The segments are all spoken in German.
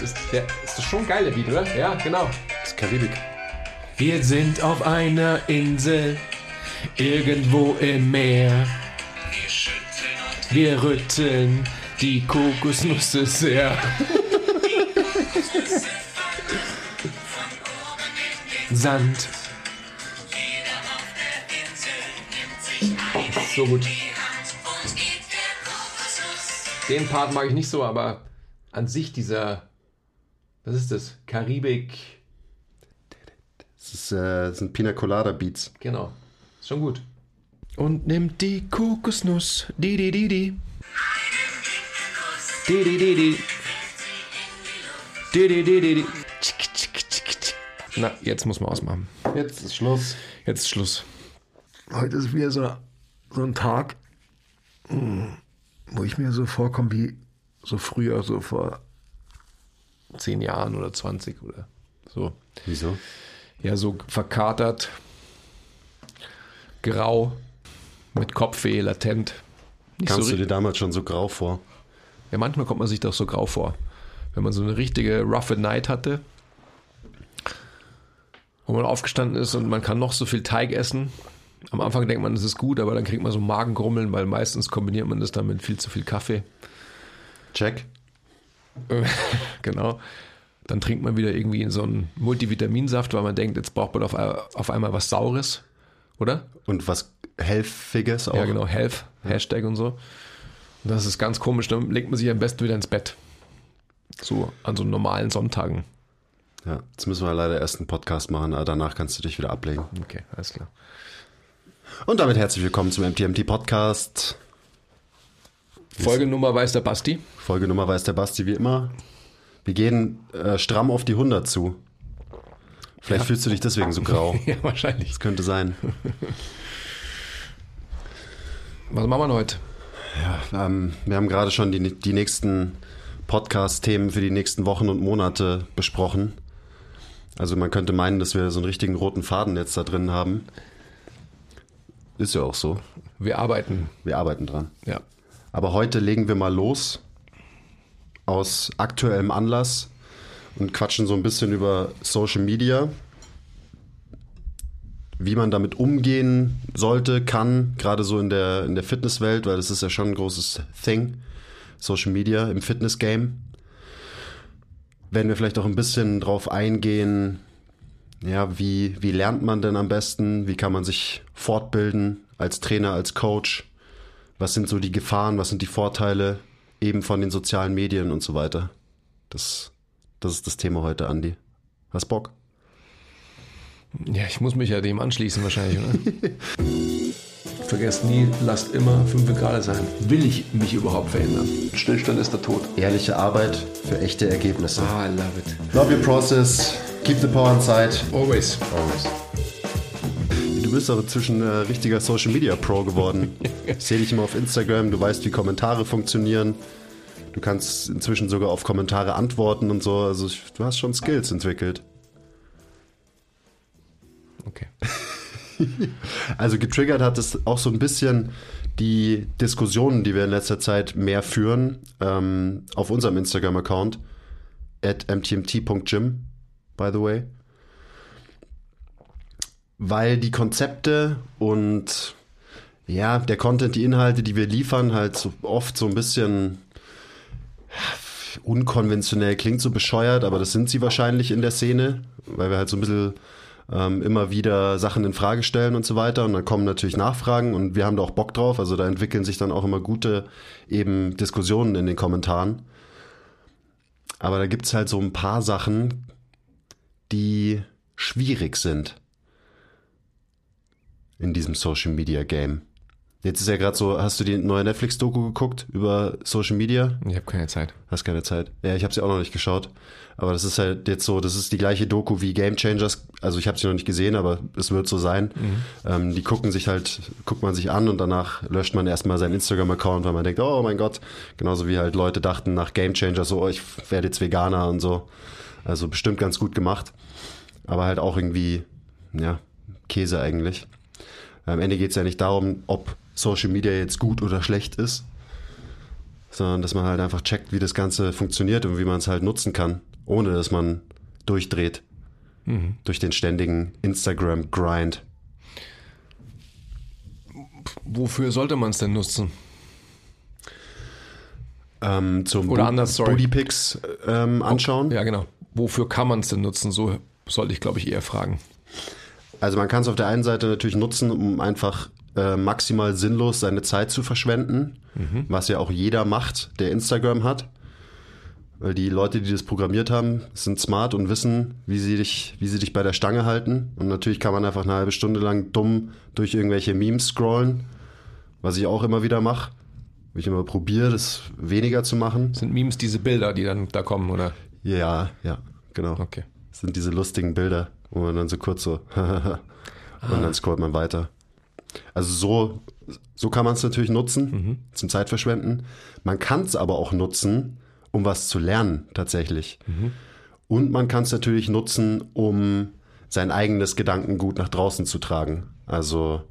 Das ist, der, ist das schon ein geiler Beat, oder? Ja, genau. Das ist Karibik. Wir sind auf einer Insel, irgendwo im Meer. Wir rütteln die Kokosnüsse sehr. Sand. So gut. Den Part mag ich nicht so, aber an sich dieser, was ist das? Karibik, Das, ist, äh, das sind Pina Colada Beats. genau. Ist schon gut. Und nimmt die Kokosnuss, di di di di. Di di di di. Di di di di di. Tschick, tschick, tschick, tschick. Na, jetzt muss man ausmachen. Jetzt ist Schluss. Jetzt ist Schluss. Heute ist wieder so, so ein Tag, mm, wo ich mir so vorkomme wie so früher, so vor zehn Jahren oder 20 oder so. Wieso? Ja, so verkatert, grau, mit Kopfweh, latent. Nicht Kamst so du dir damals schon so grau vor? ja, manchmal kommt man sich doch so grau vor. Wenn man so eine richtige roughe Night hatte, wo man aufgestanden ist und man kann noch so viel Teig essen. Am Anfang denkt man, das ist gut, aber dann kriegt man so Magengrummeln, weil meistens kombiniert man das dann mit viel zu viel Kaffee. Check. genau. Dann trinkt man wieder irgendwie in so einen Multivitaminsaft, weil man denkt, jetzt braucht man auf, auf einmal was Saures, oder? Und was Helfiges auch. Ja, genau, Health, Hashtag und so. Und das ist ganz komisch, dann legt man sich am besten wieder ins Bett. So an so normalen Sonntagen. Ja, jetzt müssen wir leider erst einen Podcast machen, aber danach kannst du dich wieder ablegen. Okay, alles klar. Und damit herzlich willkommen zum MTMT Podcast. Folgenummer weiß der Basti. Folgenummer weiß der Basti wie immer. Wir gehen äh, stramm auf die 100 zu. Vielleicht Ja. fühlst du dich deswegen so grau. Ja, wahrscheinlich. Das könnte sein. Was machen wir heute? Ja, ähm, wir haben gerade schon die, die nächsten Podcast-Themen für die nächsten Wochen und Monate besprochen. Also man könnte meinen, dass wir so einen richtigen roten Faden jetzt da drin haben. Ist ja auch so. Wir arbeiten. Wir arbeiten dran. Ja. Aber heute legen wir mal los aus aktuellem Anlass und quatschen so ein bisschen über Social Media, wie man damit umgehen sollte, kann, gerade so in der, in der Fitnesswelt, weil das ist ja schon ein großes Thing, Social Media im Fitness-Game. Werden wir vielleicht auch ein bisschen drauf eingehen, ja, wie, wie lernt man denn am besten, wie kann man sich fortbilden als Trainer, als Coach, was sind so die Gefahren, was sind die Vorteile eben von den sozialen Medien und so weiter. Das, das ist das Thema heute, Andi. Hast Bock? Ja, ich muss mich ja dem anschließen wahrscheinlich, oder? Vergesst nie, lasst immer 5 Grad sein. Will ich mich überhaupt verändern? Stillstand ist der Tod. Ehrliche Arbeit für echte Ergebnisse. Ah, I love it. Love your process, keep the power inside. Always. Always. Du bist aber zwischen äh, richtiger Social Media Pro geworden. Ich sehe dich immer auf Instagram, du weißt, wie Kommentare funktionieren. Du kannst inzwischen sogar auf Kommentare antworten und so. Also ich- du hast schon Skills entwickelt. Okay. Also getriggert hat es auch so ein bisschen die Diskussionen, die wir in letzter Zeit mehr führen, ähm, auf unserem Instagram-Account, at mtmt.gym, by the way. Weil die Konzepte und ja, der Content, die Inhalte, die wir liefern, halt so oft so ein bisschen unkonventionell klingt so bescheuert, aber das sind sie wahrscheinlich in der Szene, weil wir halt so ein bisschen ähm, immer wieder Sachen in Frage stellen und so weiter. Und dann kommen natürlich Nachfragen und wir haben da auch Bock drauf. Also da entwickeln sich dann auch immer gute eben Diskussionen in den Kommentaren. Aber da gibt's halt so ein paar Sachen, die schwierig sind in diesem Social Media Game. Jetzt ist ja gerade so, hast du die neue Netflix-Doku geguckt über Social Media? Ich habe keine Zeit. Hast keine Zeit. Ja, ich habe sie auch noch nicht geschaut. Aber das ist halt jetzt so, das ist die gleiche Doku wie Game Changers. Also ich habe sie noch nicht gesehen, aber es wird so sein. Ähm, die gucken sich halt, guckt man sich an und danach löscht man erstmal seinen Instagram-Account, weil man denkt, oh mein Gott, genauso wie halt Leute dachten nach Game Changers, so, oh, ich werde jetzt Veganer und so. Also bestimmt ganz gut gemacht. Aber halt auch irgendwie, ja, Käse eigentlich. Am Ende geht es ja nicht darum, ob Social Media jetzt gut oder schlecht ist, sondern dass man halt einfach checkt, wie das Ganze funktioniert und wie man es halt nutzen kann, ohne dass man durchdreht mhm. durch den ständigen Instagram-Grind. Wofür sollte man es denn nutzen? Ähm, zum Oder anders, sorry. Bodypics ähm, anschauen. Ja, genau. Wofür kann man es denn nutzen? So sollte ich, glaube ich, eher fragen. Also man kann es auf der einen Seite natürlich nutzen, um einfach äh, maximal sinnlos seine Zeit zu verschwenden, mhm. was ja auch jeder macht, der Instagram hat. Weil die Leute, die das programmiert haben, sind smart und wissen, wie sie dich, wie sie dich bei der Stange halten. Und natürlich kann man einfach eine halbe Stunde lang dumm durch irgendwelche Memes scrollen, was ich auch immer wieder mache. Ich immer probiere, das weniger zu machen. Sind Memes diese Bilder, die dann da kommen, oder? Ja, ja, genau. Okay. Das sind diese lustigen Bilder, wo man dann so kurz so und ah. dann scrollt man weiter. Also so, so kann man es natürlich nutzen mhm. zum Zeitverschwenden. Man kann es aber auch nutzen, um was zu lernen tatsächlich. Mhm. Und man kann es natürlich nutzen, um sein eigenes Gedankengut nach draußen zu tragen. Also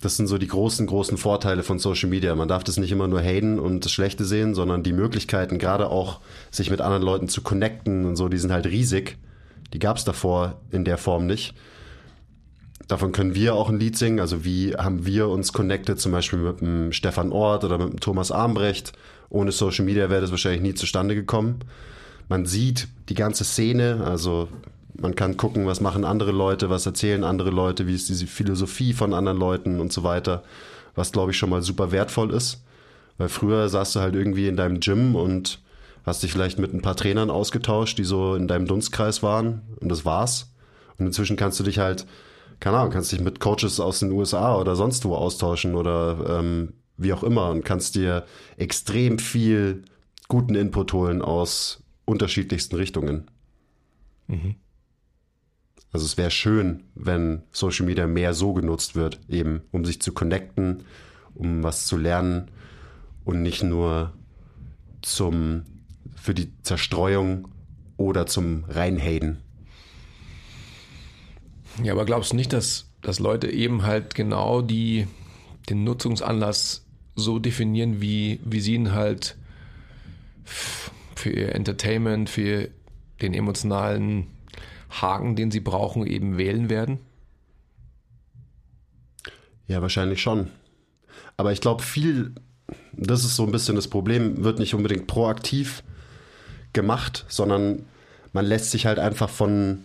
das sind so die großen, großen Vorteile von Social Media. Man darf das nicht immer nur haten und das Schlechte sehen, sondern die Möglichkeiten, gerade auch sich mit anderen Leuten zu connecten und so, die sind halt riesig. Die gab es davor in der Form nicht. Davon können wir auch ein Lied singen. Also wie haben wir uns connected, zum Beispiel mit dem Stefan Ort oder mit dem Thomas Armbrecht. Ohne Social Media wäre das wahrscheinlich nie zustande gekommen. Man sieht die ganze Szene, also man kann gucken, was machen andere Leute, was erzählen andere Leute, wie ist diese Philosophie von anderen Leuten und so weiter, was glaube ich schon mal super wertvoll ist. Weil früher saßt du halt irgendwie in deinem Gym und hast dich vielleicht mit ein paar Trainern ausgetauscht, die so in deinem Dunstkreis waren und das war's. Und inzwischen kannst du dich halt keine Ahnung, kannst dich mit Coaches aus den USA oder sonst wo austauschen oder ähm, wie auch immer und kannst dir extrem viel guten Input holen aus unterschiedlichsten Richtungen. Mhm. Also es wäre schön, wenn Social Media mehr so genutzt wird, eben um sich zu connecten, um was zu lernen und nicht nur zum für die Zerstreuung oder zum Reinhaden. Ja, aber glaubst du nicht, dass, dass Leute eben halt genau die, den Nutzungsanlass so definieren, wie, wie sie ihn halt für ihr Entertainment, für den emotionalen Haken, den sie brauchen, eben wählen werden? Ja, wahrscheinlich schon. Aber ich glaube, viel, das ist so ein bisschen das Problem, wird nicht unbedingt proaktiv gemacht, sondern man lässt sich halt einfach von,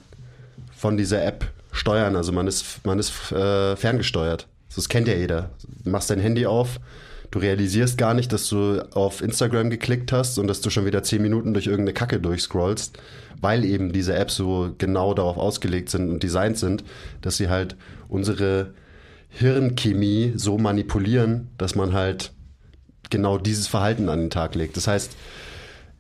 von dieser App steuern. Also man ist, man ist äh, ferngesteuert. Das kennt ja jeder. Du machst dein Handy auf, du realisierst gar nicht, dass du auf Instagram geklickt hast und dass du schon wieder zehn Minuten durch irgendeine Kacke durchscrollst, weil eben diese Apps so genau darauf ausgelegt sind und designt sind, dass sie halt unsere Hirnchemie so manipulieren, dass man halt genau dieses Verhalten an den Tag legt. Das heißt,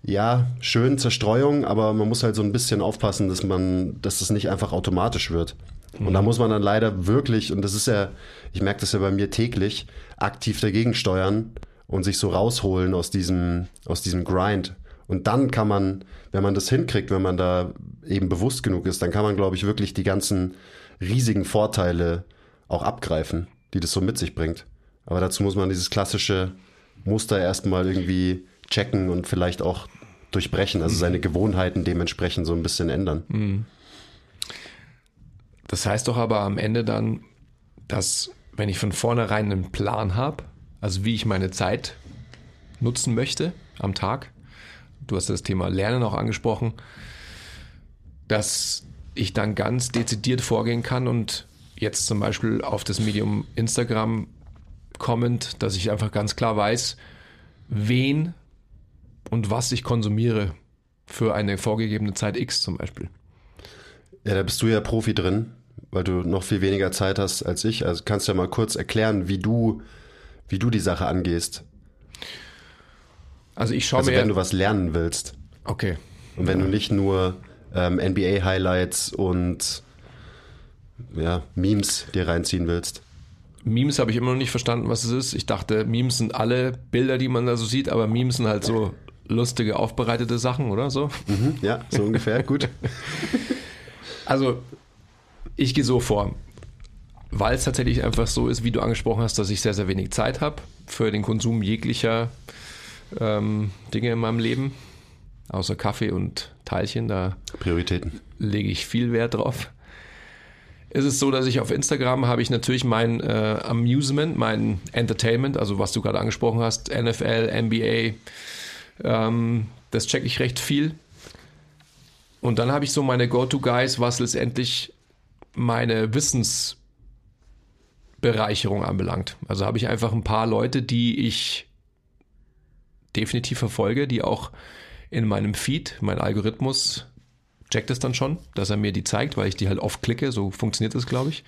ja, schön Zerstreuung, aber man muss halt so ein bisschen aufpassen, dass man, dass das nicht einfach automatisch wird. Und da muss man dann leider wirklich, und das ist ja, ich merke das ja bei mir täglich, aktiv dagegen steuern und sich so rausholen aus diesem, aus diesem Grind. Und dann kann man, wenn man das hinkriegt, wenn man da eben bewusst genug ist, dann kann man, glaube ich, wirklich die ganzen riesigen Vorteile auch abgreifen, die das so mit sich bringt. Aber dazu muss man dieses klassische Muster erstmal irgendwie checken und vielleicht auch durchbrechen, also seine Gewohnheiten dementsprechend so ein bisschen ändern. Mhm. Das heißt doch aber am Ende dann, dass wenn ich von vornherein einen Plan habe, also wie ich meine Zeit nutzen möchte am Tag, du hast das Thema Lernen auch angesprochen, dass ich dann ganz dezidiert vorgehen kann und jetzt zum Beispiel auf das Medium Instagram kommend, dass ich einfach ganz klar weiß, wen und was ich konsumiere für eine vorgegebene Zeit X zum Beispiel. Ja, da bist du ja Profi drin, weil du noch viel weniger Zeit hast als ich. Also kannst du ja mal kurz erklären, wie du, wie du die Sache angehst. Also ich schaue also mir. wenn du was lernen willst. Okay. Und wenn ja. du nicht nur ähm, NBA-Highlights und ja, Memes dir reinziehen willst. Memes habe ich immer noch nicht verstanden, was es ist. Ich dachte, Memes sind alle Bilder, die man da so sieht, aber Memes sind halt so lustige, aufbereitete Sachen, oder so? Mhm, ja, so ungefähr, gut. Also, ich gehe so vor, weil es tatsächlich einfach so ist, wie du angesprochen hast, dass ich sehr, sehr wenig Zeit habe für den Konsum jeglicher ähm, Dinge in meinem Leben, außer Kaffee und Teilchen. Da Prioritäten. lege ich viel Wert drauf. Es ist so, dass ich auf Instagram habe ich natürlich mein äh, Amusement, mein Entertainment, also was du gerade angesprochen hast, NFL, NBA, ähm, das checke ich recht viel. Und dann habe ich so meine Go-To-Guys, was letztendlich meine Wissensbereicherung anbelangt. Also habe ich einfach ein paar Leute, die ich definitiv verfolge, die auch in meinem Feed, mein Algorithmus checkt es dann schon, dass er mir die zeigt, weil ich die halt oft klicke. So funktioniert das, glaube ich.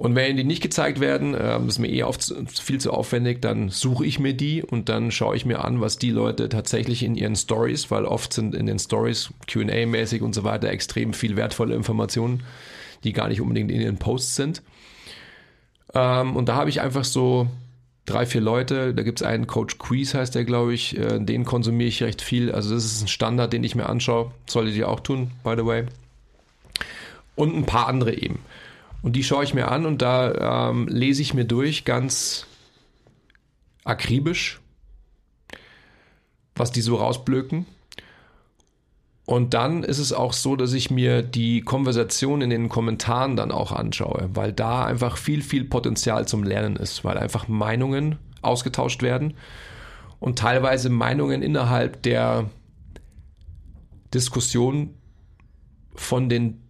Und wenn die nicht gezeigt werden, ähm, ist mir eh oft viel zu aufwendig, dann suche ich mir die und dann schaue ich mir an, was die Leute tatsächlich in ihren Stories, weil oft sind in den Stories Q&A-mäßig und so weiter extrem viel wertvolle Informationen, die gar nicht unbedingt in ihren Posts sind. Ähm, und da habe ich einfach so drei, vier Leute. Da gibt es einen Coach Quiz, heißt der, glaube ich. Äh, den konsumiere ich recht viel. Also das ist ein Standard, den ich mir anschaue. Solltet ihr auch tun, by the way. Und ein paar andere eben. Und die schaue ich mir an und da ähm, lese ich mir durch ganz akribisch, was die so rausblöken. Und dann ist es auch so, dass ich mir die Konversation in den Kommentaren dann auch anschaue, weil da einfach viel, viel Potenzial zum Lernen ist, weil einfach Meinungen ausgetauscht werden und teilweise Meinungen innerhalb der Diskussion von den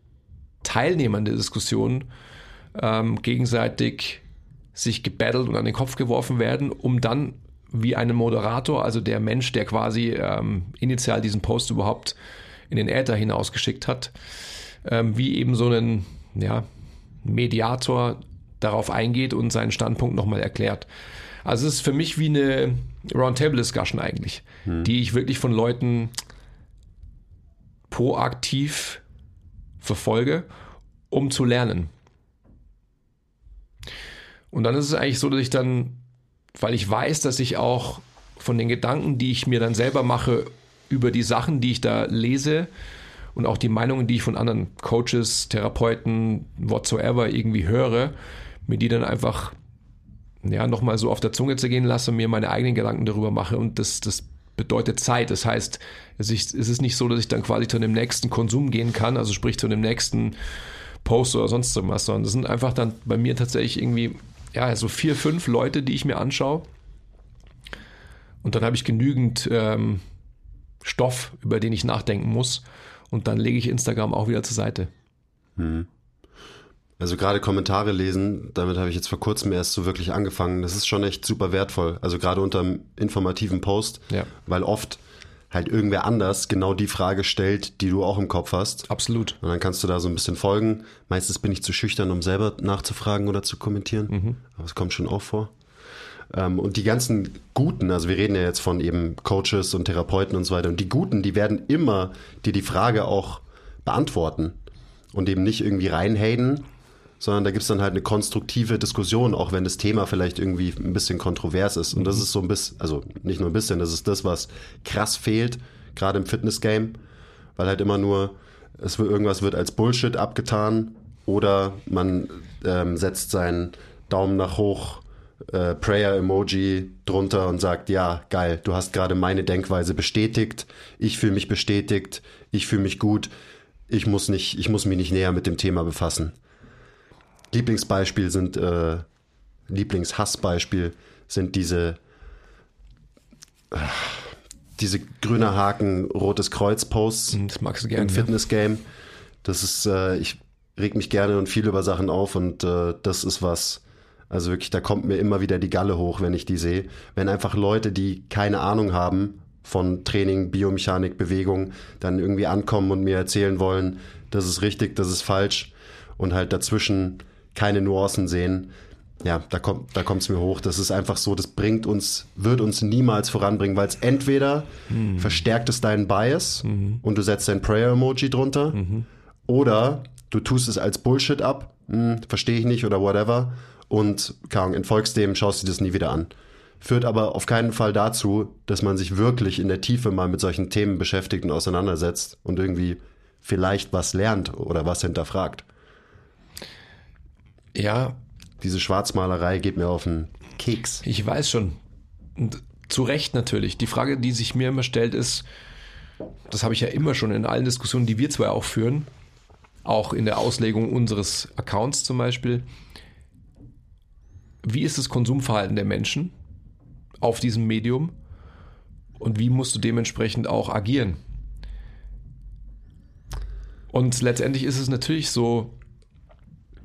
Teilnehmern der Diskussion ähm, gegenseitig sich gebettelt und an den Kopf geworfen werden, um dann wie ein Moderator, also der Mensch, der quasi ähm, initial diesen Post überhaupt in den Äther hinausgeschickt hat, ähm, wie eben so ein ja, Mediator darauf eingeht und seinen Standpunkt nochmal erklärt. Also es ist für mich wie eine Roundtable-Discussion eigentlich, die ich wirklich von Leuten proaktiv verfolge, um zu lernen. Und dann ist es eigentlich so, dass ich dann, weil ich weiß, dass ich auch von den Gedanken, die ich mir dann selber mache, über die Sachen, die ich da lese und auch die Meinungen, die ich von anderen Coaches, Therapeuten, whatsoever irgendwie höre, mir die dann einfach ja, nochmal so auf der Zunge zergehen lasse und mir meine eigenen Gedanken darüber mache. Und das, das bedeutet Zeit. Das heißt, es ist, nicht so, dass ich dann quasi zu dem nächsten Konsum gehen kann, also sprich zu dem nächsten Post oder sonst was, sondern das sind einfach dann bei mir tatsächlich irgendwie, ja, so vier, fünf Leute, die ich mir anschaue. Und dann habe ich genügend ähm, Stoff, über den ich nachdenken muss. Und dann lege ich Instagram auch wieder zur Seite. Also gerade Kommentare lesen, damit habe ich jetzt vor kurzem erst so wirklich angefangen. Das ist schon echt super wertvoll. Also gerade unter einem informativen Post, Ja. weil oft halt irgendwer anders genau die Frage stellt, die du auch im Kopf hast. Absolut. Und dann kannst du da so ein bisschen folgen. Meistens bin ich zu schüchtern, um selber nachzufragen oder zu kommentieren. Aber es kommt schon auch vor. Ähm, und die ganzen Guten, also wir reden ja jetzt von eben Coaches und Therapeuten und so weiter. Und die Guten, die werden immer dir die Frage auch beantworten und eben nicht irgendwie reinhaten, sondern da gibt es dann halt eine konstruktive Diskussion, auch wenn das Thema vielleicht irgendwie ein bisschen kontrovers ist. Und das ist so ein bisschen, also nicht nur ein bisschen, das ist das, was krass fehlt, gerade im Fitness-Game, weil halt immer nur, es wird, irgendwas wird als Bullshit abgetan oder man ähm, setzt seinen Daumen nach hoch, äh, Prayer-Emoji drunter und sagt, ja, geil, du hast gerade meine Denkweise bestätigt, ich fühle mich bestätigt, ich fühle mich gut, ich muss nicht, ich muss mich nicht näher mit dem Thema befassen. Lieblingsbeispiel sind, äh, Lieblingshassbeispiel sind diese, äh, diese grüner Haken, rotes Kreuz Posts Das magst du gerne. im Fitness-Game. Das ist, äh, ich reg mich gerne und viel über Sachen auf und äh, das ist was, also wirklich, da kommt mir immer wieder die Galle hoch, wenn ich die sehe. Wenn einfach Leute, die keine Ahnung haben von Training, Biomechanik, Bewegung, dann irgendwie ankommen und mir erzählen wollen, das ist richtig, das ist falsch und halt dazwischen keine Nuancen sehen. Ja, da kommt da kommt's mir hoch. Das ist einfach so, das bringt uns, wird uns niemals voranbringen, weil es entweder verstärkt es deinen Bias und du setzt dein Prayer-Emoji drunter oder du tust es als Bullshit ab, hm, verstehe ich nicht oder whatever und keine entfolgst dem, schaust dir das nie wieder an. Führt aber auf keinen Fall dazu, dass man sich wirklich in der Tiefe mal mit solchen Themen beschäftigt und auseinandersetzt und irgendwie vielleicht was lernt oder was hinterfragt. Ja, Diese Schwarzmalerei geht mir auf den Keks. ich weiß schon. Und zu Recht natürlich. Die Frage, die sich mir immer stellt, ist, das habe ich ja immer schon in allen Diskussionen, die wir zwei auch führen, auch in der Auslegung unseres Accounts zum Beispiel, wie ist das Konsumverhalten der Menschen auf diesem Medium und wie musst du dementsprechend auch agieren? Und letztendlich ist es natürlich so,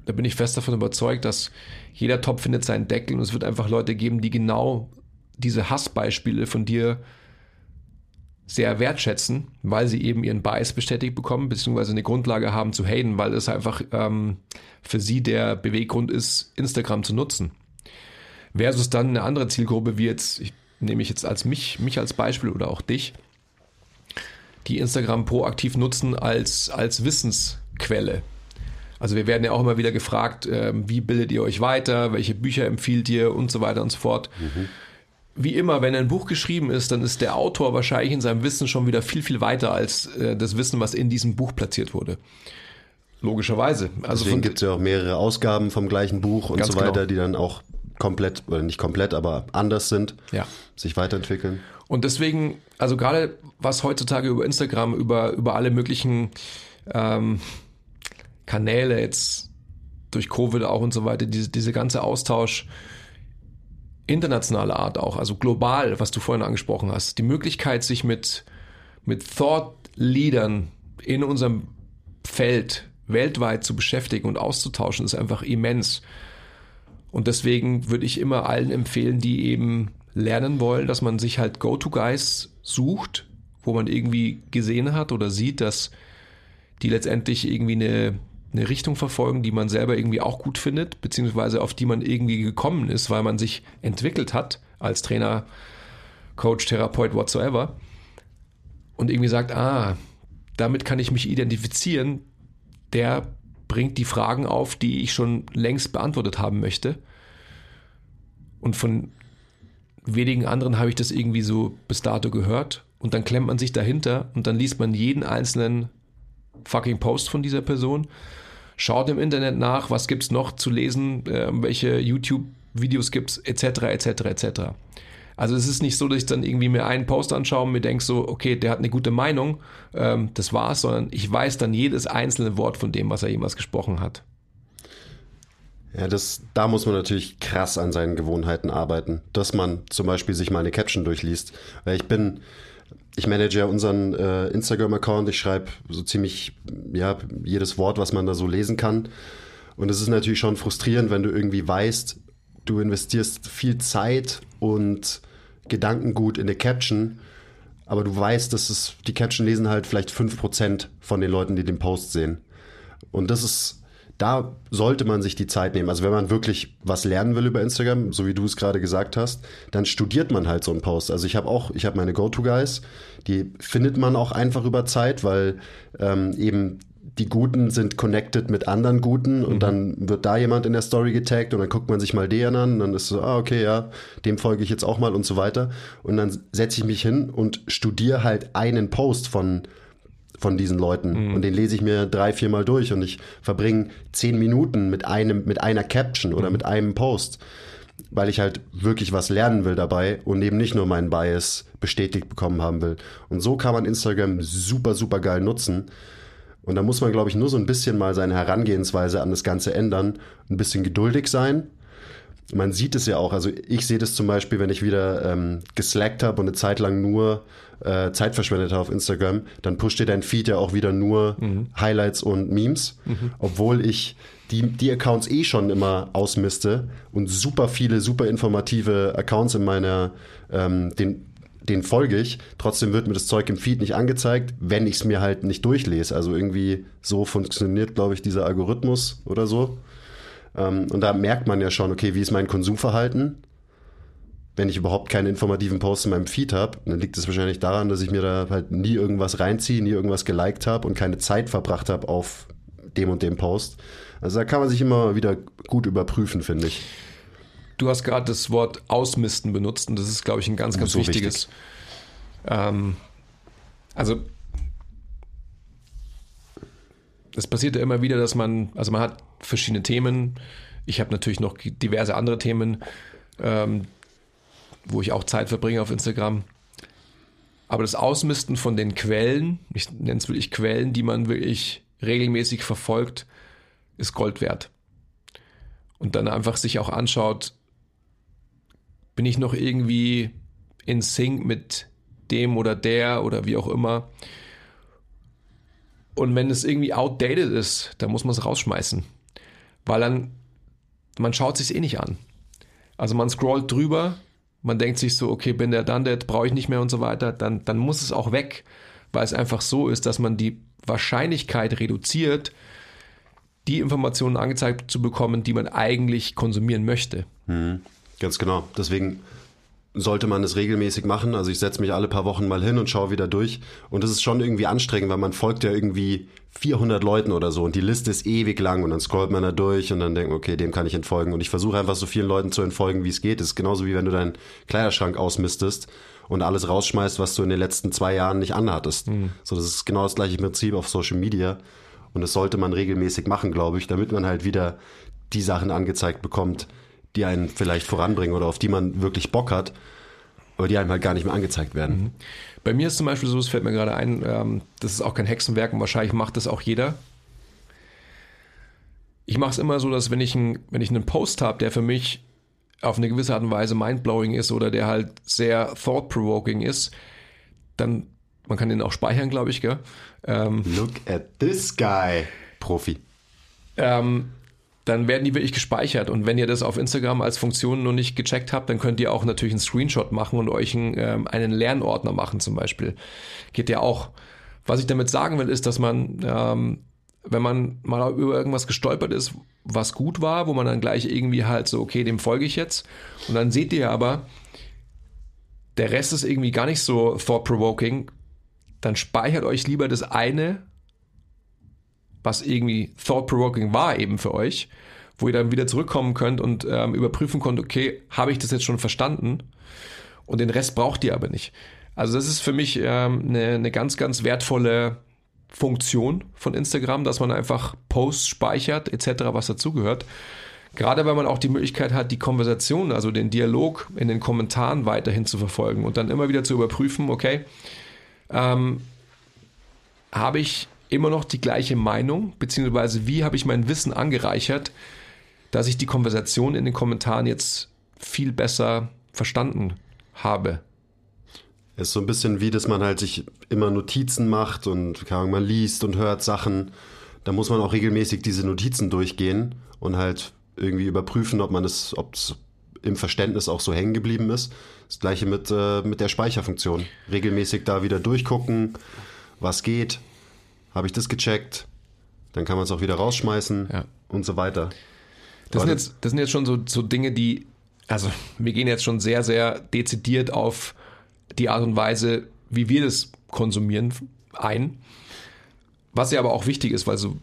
da bin ich fest davon überzeugt, dass jeder Topf findet seinen Deckel und es wird einfach Leute geben, die genau diese Hassbeispiele von dir sehr wertschätzen, weil sie eben ihren Bias bestätigt bekommen, beziehungsweise eine Grundlage haben zu haten, weil es einfach ähm, für sie der Beweggrund ist, Instagram zu nutzen. Versus dann eine andere Zielgruppe, wie jetzt, ich nehme ich jetzt als mich, mich als Beispiel oder auch dich, die Instagram proaktiv nutzen als, als Wissensquelle. Also wir werden ja auch immer wieder gefragt, äh, wie bildet ihr euch weiter, welche Bücher empfiehlt ihr und so weiter und so fort. Mhm. Wie immer, wenn ein Buch geschrieben ist, dann ist der Autor wahrscheinlich in seinem Wissen schon wieder viel, viel weiter als äh, das Wissen, was in diesem Buch platziert wurde. Logischerweise. Also Deswegen gibt es ja auch mehrere Ausgaben vom gleichen Buch und so weiter, genau. die dann auch komplett, oder nicht komplett, aber anders sind, ja. sich weiterentwickeln. Und deswegen, also gerade was heutzutage über Instagram, über, über alle möglichen ähm, Kanäle jetzt durch Covid auch und so weiter, diese, diese ganze Austausch internationaler Art auch, also global, was du vorhin angesprochen hast, die Möglichkeit, sich mit, mit Thought-Leadern in unserem Feld weltweit zu beschäftigen und auszutauschen, ist einfach immens. Und deswegen würde ich immer allen empfehlen, die eben lernen wollen, dass man sich halt Go-To-Guys sucht, wo man irgendwie gesehen hat oder sieht, dass die letztendlich irgendwie eine, eine Richtung verfolgen, die man selber irgendwie auch gut findet, beziehungsweise auf die man irgendwie gekommen ist, weil man sich entwickelt hat als Trainer, Coach, Therapeut, whatsoever. Und irgendwie sagt, ah, damit kann ich mich identifizieren, der bringt die Fragen auf, die ich schon längst beantwortet haben möchte. Und von wenigen anderen habe ich das irgendwie so bis dato gehört. Und dann klemmt man sich dahinter und dann liest man jeden einzelnen fucking Post von dieser Person. Schaut im Internet nach, was gibt es noch zu lesen, äh, welche YouTube-Videos gibt es, etc., etc., etc. Also es ist nicht so, dass ich dann irgendwie mir einen Post anschaue und mir denke so, okay, der hat eine gute Meinung, ähm, das war's, sondern ich weiß dann jedes einzelne Wort von dem, was er jemals gesprochen hat. Ja, das, da muss man natürlich krass an seinen Gewohnheiten arbeiten, dass man zum Beispiel sich mal eine Caption durchliest. Weil ich bin, ich manage ja unseren äh, Instagram-Account, ich schreibe so ziemlich, ja, jedes Wort, was man da so lesen kann. Und es ist natürlich schon frustrierend, wenn du irgendwie weißt, du investierst viel Zeit und Gedankengut in eine Caption, aber du weißt, dass es, die Caption lesen halt vielleicht 5% von den Leuten, die den Post sehen. Und das ist, da sollte man sich die Zeit nehmen. Also wenn man wirklich was lernen will über Instagram, so wie du es gerade gesagt hast, dann studiert man halt so einen Post. Also ich habe auch, ich habe meine Go-To-Guys, die findet man auch einfach über Zeit, weil ähm, eben die Guten sind connected mit anderen Guten und mhm. dann wird da jemand in der Story getaggt und dann guckt man sich mal den an und dann ist so, ah, okay, ja, dem folge ich jetzt auch mal und so weiter. Und dann setze ich mich hin und studiere halt einen Post von von diesen Leuten. Mhm. Und den lese ich mir drei, viermal durch und ich verbringe zehn Minuten mit einem, mit einer Caption oder mhm. mit einem Post, weil ich halt wirklich was lernen will dabei und eben nicht nur meinen Bias bestätigt bekommen haben will. Und so kann man Instagram super, super geil nutzen. Und da muss man, glaube ich, nur so ein bisschen mal seine Herangehensweise an das Ganze ändern, ein bisschen geduldig sein man sieht es ja auch, also ich sehe das zum Beispiel, wenn ich wieder ähm, geslackt habe und eine Zeit lang nur äh, Zeit verschwendet habe auf Instagram, dann pusht dir dein Feed ja auch wieder nur mhm. Highlights und Memes, mhm. obwohl ich die, die Accounts eh schon immer ausmiste und super viele, super informative Accounts in meiner, ähm, den, den folge ich. Trotzdem wird mir das Zeug im Feed nicht angezeigt, wenn ich es mir halt nicht durchlese. Also irgendwie so funktioniert, glaube ich, dieser Algorithmus oder so. Ähm, und da merkt man ja schon, okay, wie ist mein Konsumverhalten? Wenn ich überhaupt keine informativen Posts in meinem Feed habe, dann liegt es wahrscheinlich daran, dass ich mir da halt nie irgendwas reinziehe, nie irgendwas geliked habe und keine Zeit verbracht habe auf dem und dem Post. Also da kann man sich immer wieder gut überprüfen, finde ich. Du hast gerade das Wort ausmisten benutzt und das ist, glaube ich, ein ganz, ganz so wichtiges. Wichtig. Ähm, also es passiert ja immer wieder, dass man, also man hat verschiedene Themen. Ich habe natürlich noch diverse andere Themen. Ähm, wo ich auch Zeit verbringe auf Instagram. Aber das Ausmisten von den Quellen, ich nenne es wirklich Quellen, die man wirklich regelmäßig verfolgt, ist Gold wert. Und dann einfach sich auch anschaut, bin ich noch irgendwie in Sync mit dem oder der oder wie auch immer. Und wenn es irgendwie outdated ist, dann muss man es rausschmeißen. Weil dann, man schaut sich eh nicht an. Also man scrollt drüber, man denkt sich so, okay, bin der dann dead, brauche ich nicht mehr und so weiter, dann, dann muss es auch weg, weil es einfach so ist, dass man die Wahrscheinlichkeit reduziert, die Informationen angezeigt zu bekommen, die man eigentlich konsumieren möchte. Mhm. Ganz genau. Deswegen sollte man es regelmäßig machen. Also ich setze mich alle paar Wochen mal hin und schaue wieder durch. Und das ist schon irgendwie anstrengend, weil man folgt ja irgendwie 400 Leuten oder so und die Liste ist ewig lang und dann scrollt man da durch und dann denkt, okay, dem kann ich entfolgen. Und ich versuche einfach so vielen Leuten zu entfolgen, wie es geht. Das ist genauso wie wenn du deinen Kleiderschrank ausmistest und alles rausschmeißt, was du in den letzten zwei Jahren nicht anhattest. Mhm. So, das ist genau das gleiche Prinzip auf Social Media. Und das sollte man regelmäßig machen, glaube ich, damit man halt wieder die Sachen angezeigt bekommt, die einen vielleicht voranbringen oder auf die man wirklich Bock hat, aber die einem halt gar nicht mehr angezeigt werden. Mhm. Bei mir ist zum Beispiel so, es fällt mir gerade ein, ähm, das ist auch kein Hexenwerk und wahrscheinlich macht das auch jeder. Ich mache es immer so, dass wenn ich, ein, wenn ich einen Post habe, der für mich auf eine gewisse Art und Weise mindblowing ist oder der halt sehr thought-provoking ist, dann, man kann den auch speichern, glaube ich, gell? Ähm, Look at this guy, Profi. Ähm, dann werden die wirklich gespeichert. Und wenn ihr das auf Instagram als Funktion noch nicht gecheckt habt, dann könnt ihr auch natürlich einen Screenshot machen und euch einen, ähm, einen Lernordner machen zum Beispiel. Geht ja auch. Was ich damit sagen will, ist, dass man, ähm, wenn man mal über irgendwas gestolpert ist, was gut war, wo man dann gleich irgendwie halt so, okay, dem folge ich jetzt. Und dann seht ihr aber, der Rest ist irgendwie gar nicht so thought-provoking, dann speichert euch lieber das eine was irgendwie thought-provoking war eben für euch, wo ihr dann wieder zurückkommen könnt und ähm, überprüfen könnt, okay, habe ich das jetzt schon verstanden? Und den Rest braucht ihr aber nicht. Also das ist für mich ähm, eine, eine ganz, ganz wertvolle Funktion von Instagram, dass man einfach Posts speichert etc., was dazugehört. Gerade weil man auch die Möglichkeit hat, die Konversation, also den Dialog in den Kommentaren weiterhin zu verfolgen und dann immer wieder zu überprüfen, okay, ähm, habe ich immer noch die gleiche Meinung, beziehungsweise wie habe ich mein Wissen angereichert, dass ich die Konversation in den Kommentaren jetzt viel besser verstanden habe. Es ist so ein bisschen wie, dass man halt sich immer Notizen macht und man liest und hört Sachen. Da muss man auch regelmäßig diese Notizen durchgehen und halt irgendwie überprüfen, ob man es, ob es im Verständnis auch so hängen geblieben ist. Das gleiche mit, äh, mit der Speicherfunktion. Regelmäßig da wieder durchgucken, was geht, habe ich das gecheckt, dann kann man es auch wieder rausschmeißen ja. und so weiter. Das sind, jetzt, das sind jetzt schon so, so Dinge, die, also wir gehen jetzt schon sehr, sehr dezidiert auf die Art und Weise, wie wir das konsumieren, ein. Was ja aber auch wichtig ist, weil so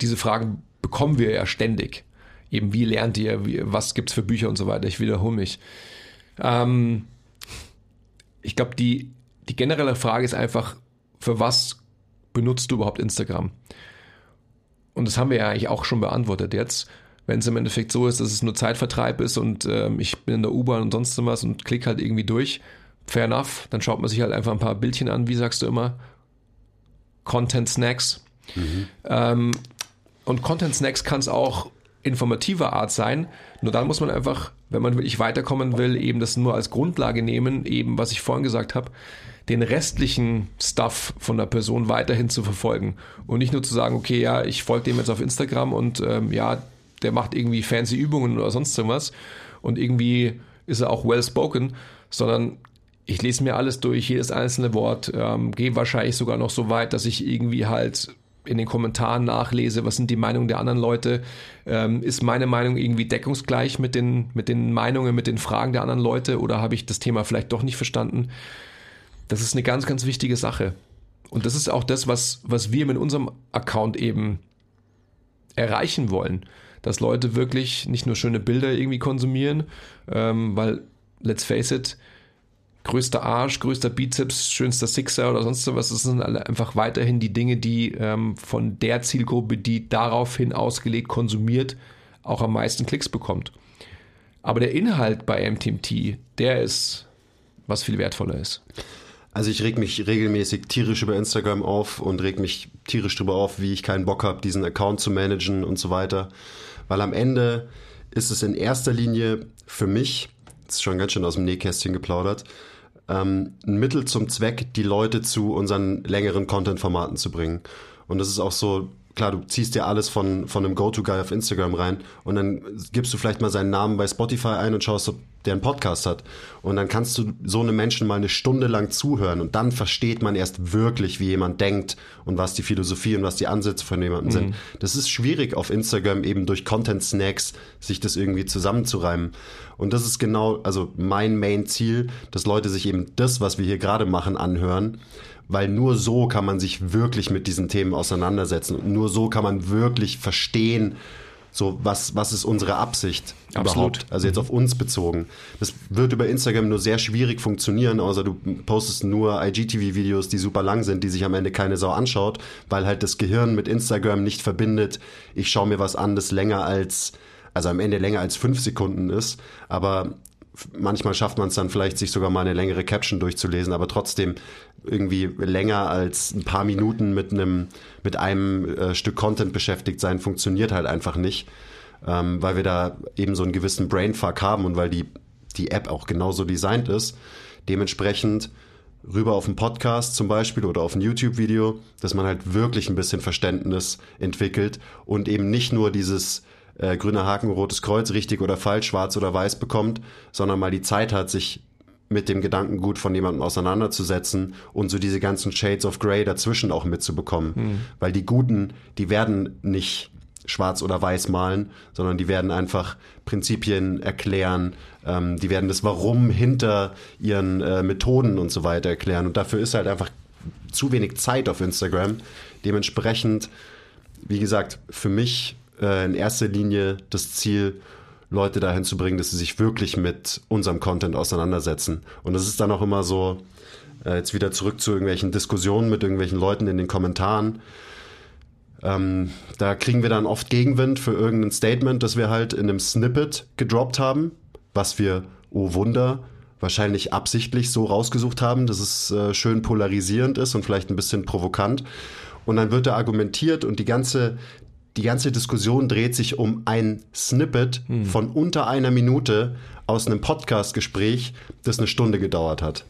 diese Fragen bekommen wir ja ständig. Eben, wie lernt ihr, wie, was gibt es für Bücher und so weiter. Ich wiederhole mich. Ähm, ich glaube, die, die generelle Frage ist einfach, für was benutzt du überhaupt Instagram? Und das haben wir ja eigentlich auch schon beantwortet jetzt. Wenn es im Endeffekt so ist, dass es nur Zeitvertreib ist und ähm, ich bin in der U-Bahn und sonst was und klicke halt irgendwie durch, fair enough, dann schaut man sich halt einfach ein paar Bildchen an, wie sagst du immer? Content Snacks. Mhm. Ähm, und Content Snacks kann es auch informativer Art sein. Nur dann muss man einfach, wenn man wirklich weiterkommen will, eben das nur als Grundlage nehmen, eben was ich vorhin gesagt habe, den restlichen Stuff von der Person weiterhin zu verfolgen und nicht nur zu sagen, okay, ja, ich folge dem jetzt auf Instagram und ähm, ja, der macht irgendwie fancy Übungen oder sonst irgendwas und irgendwie ist er auch well spoken, sondern ich lese mir alles durch, jedes einzelne Wort, ähm, gehe wahrscheinlich sogar noch so weit, dass ich irgendwie halt in den Kommentaren nachlese, was sind die Meinungen der anderen Leute, ähm, ist meine Meinung irgendwie deckungsgleich mit den, mit den Meinungen, mit den Fragen der anderen Leute oder habe ich das Thema vielleicht doch nicht verstanden? Das ist eine ganz, ganz wichtige Sache. Und das ist auch das, was, was wir mit unserem Account eben erreichen wollen. Dass Leute wirklich nicht nur schöne Bilder irgendwie konsumieren, ähm, weil, let's face it, größter Arsch, größter Bizeps, schönster Sixer oder sonst was, das sind einfach weiterhin die Dinge, die ähm, von der Zielgruppe, die daraufhin ausgelegt konsumiert, auch am meisten Klicks bekommt. Aber der Inhalt bei MTMT, der ist, was viel wertvoller ist. Also ich reg mich regelmäßig tierisch über Instagram auf und reg mich tierisch drüber auf, wie ich keinen Bock habe, diesen Account zu managen und so weiter. Weil am Ende ist es in erster Linie für mich, das ist schon ganz schön aus dem Nähkästchen geplaudert, ähm, ein Mittel zum Zweck, die Leute zu unseren längeren Content-Formaten zu bringen. Und das ist auch so klar, du ziehst dir alles von, von einem Go-To-Guy auf Instagram rein und dann gibst du vielleicht mal seinen Namen bei Spotify ein und schaust, ob der einen Podcast hat. Und dann kannst du so einem Menschen mal eine Stunde lang zuhören und dann versteht man erst wirklich, wie jemand denkt und was die Philosophie und was die Ansätze von jemandem mhm. sind. Das ist schwierig auf Instagram eben durch Content-Snacks sich das irgendwie zusammenzureimen. Und das ist genau, also mein Main-Ziel, dass Leute sich eben das, was wir hier gerade machen, anhören weil nur so kann man sich wirklich mit diesen Themen auseinandersetzen und nur so kann man wirklich verstehen, so was, was ist unsere Absicht Absolut. überhaupt, also jetzt mhm. auf uns bezogen. Das wird über Instagram nur sehr schwierig funktionieren, außer du postest nur IGTV-Videos, die super lang sind, die sich am Ende keine Sau anschaut, weil halt das Gehirn mit Instagram nicht verbindet, ich schaue mir was an, das länger als also am Ende länger als fünf Sekunden ist, aber manchmal schafft man es dann vielleicht, sich sogar mal eine längere Caption durchzulesen, aber trotzdem irgendwie länger als ein paar Minuten mit einem, mit einem äh, Stück Content beschäftigt sein, funktioniert halt einfach nicht, ähm, weil wir da eben so einen gewissen Brainfuck haben und weil die, die App auch genauso designt ist. Dementsprechend rüber auf einen Podcast zum Beispiel oder auf ein YouTube-Video, dass man halt wirklich ein bisschen Verständnis entwickelt und eben nicht nur dieses äh, grüner Haken, rotes Kreuz, richtig oder falsch, schwarz oder weiß bekommt, sondern mal die Zeit hat, sich mit dem Gedankengut von jemandem auseinanderzusetzen und so diese ganzen Shades of Grey dazwischen auch mitzubekommen. Mhm. Weil die Guten, die werden nicht schwarz oder weiß malen, sondern die werden einfach Prinzipien erklären, ähm, die werden das Warum hinter ihren äh, Methoden und so weiter erklären. Und dafür ist halt einfach zu wenig Zeit auf Instagram. Dementsprechend, wie gesagt, für mich äh, in erster Linie das Ziel, Leute dahin zu bringen, dass sie sich wirklich mit unserem Content auseinandersetzen. Und das ist dann auch immer so, äh, jetzt wieder zurück zu irgendwelchen Diskussionen mit irgendwelchen Leuten in den Kommentaren. Ähm, da kriegen wir dann oft Gegenwind für irgendein Statement, das wir halt in einem Snippet gedroppt haben, was wir, oh Wunder, wahrscheinlich absichtlich so rausgesucht haben, dass es äh, schön polarisierend ist und vielleicht ein bisschen provokant. Und dann wird da argumentiert und die ganze die ganze Diskussion dreht sich um ein Snippet hm. von unter einer Minute aus einem Podcast-Gespräch, das eine Stunde gedauert hat.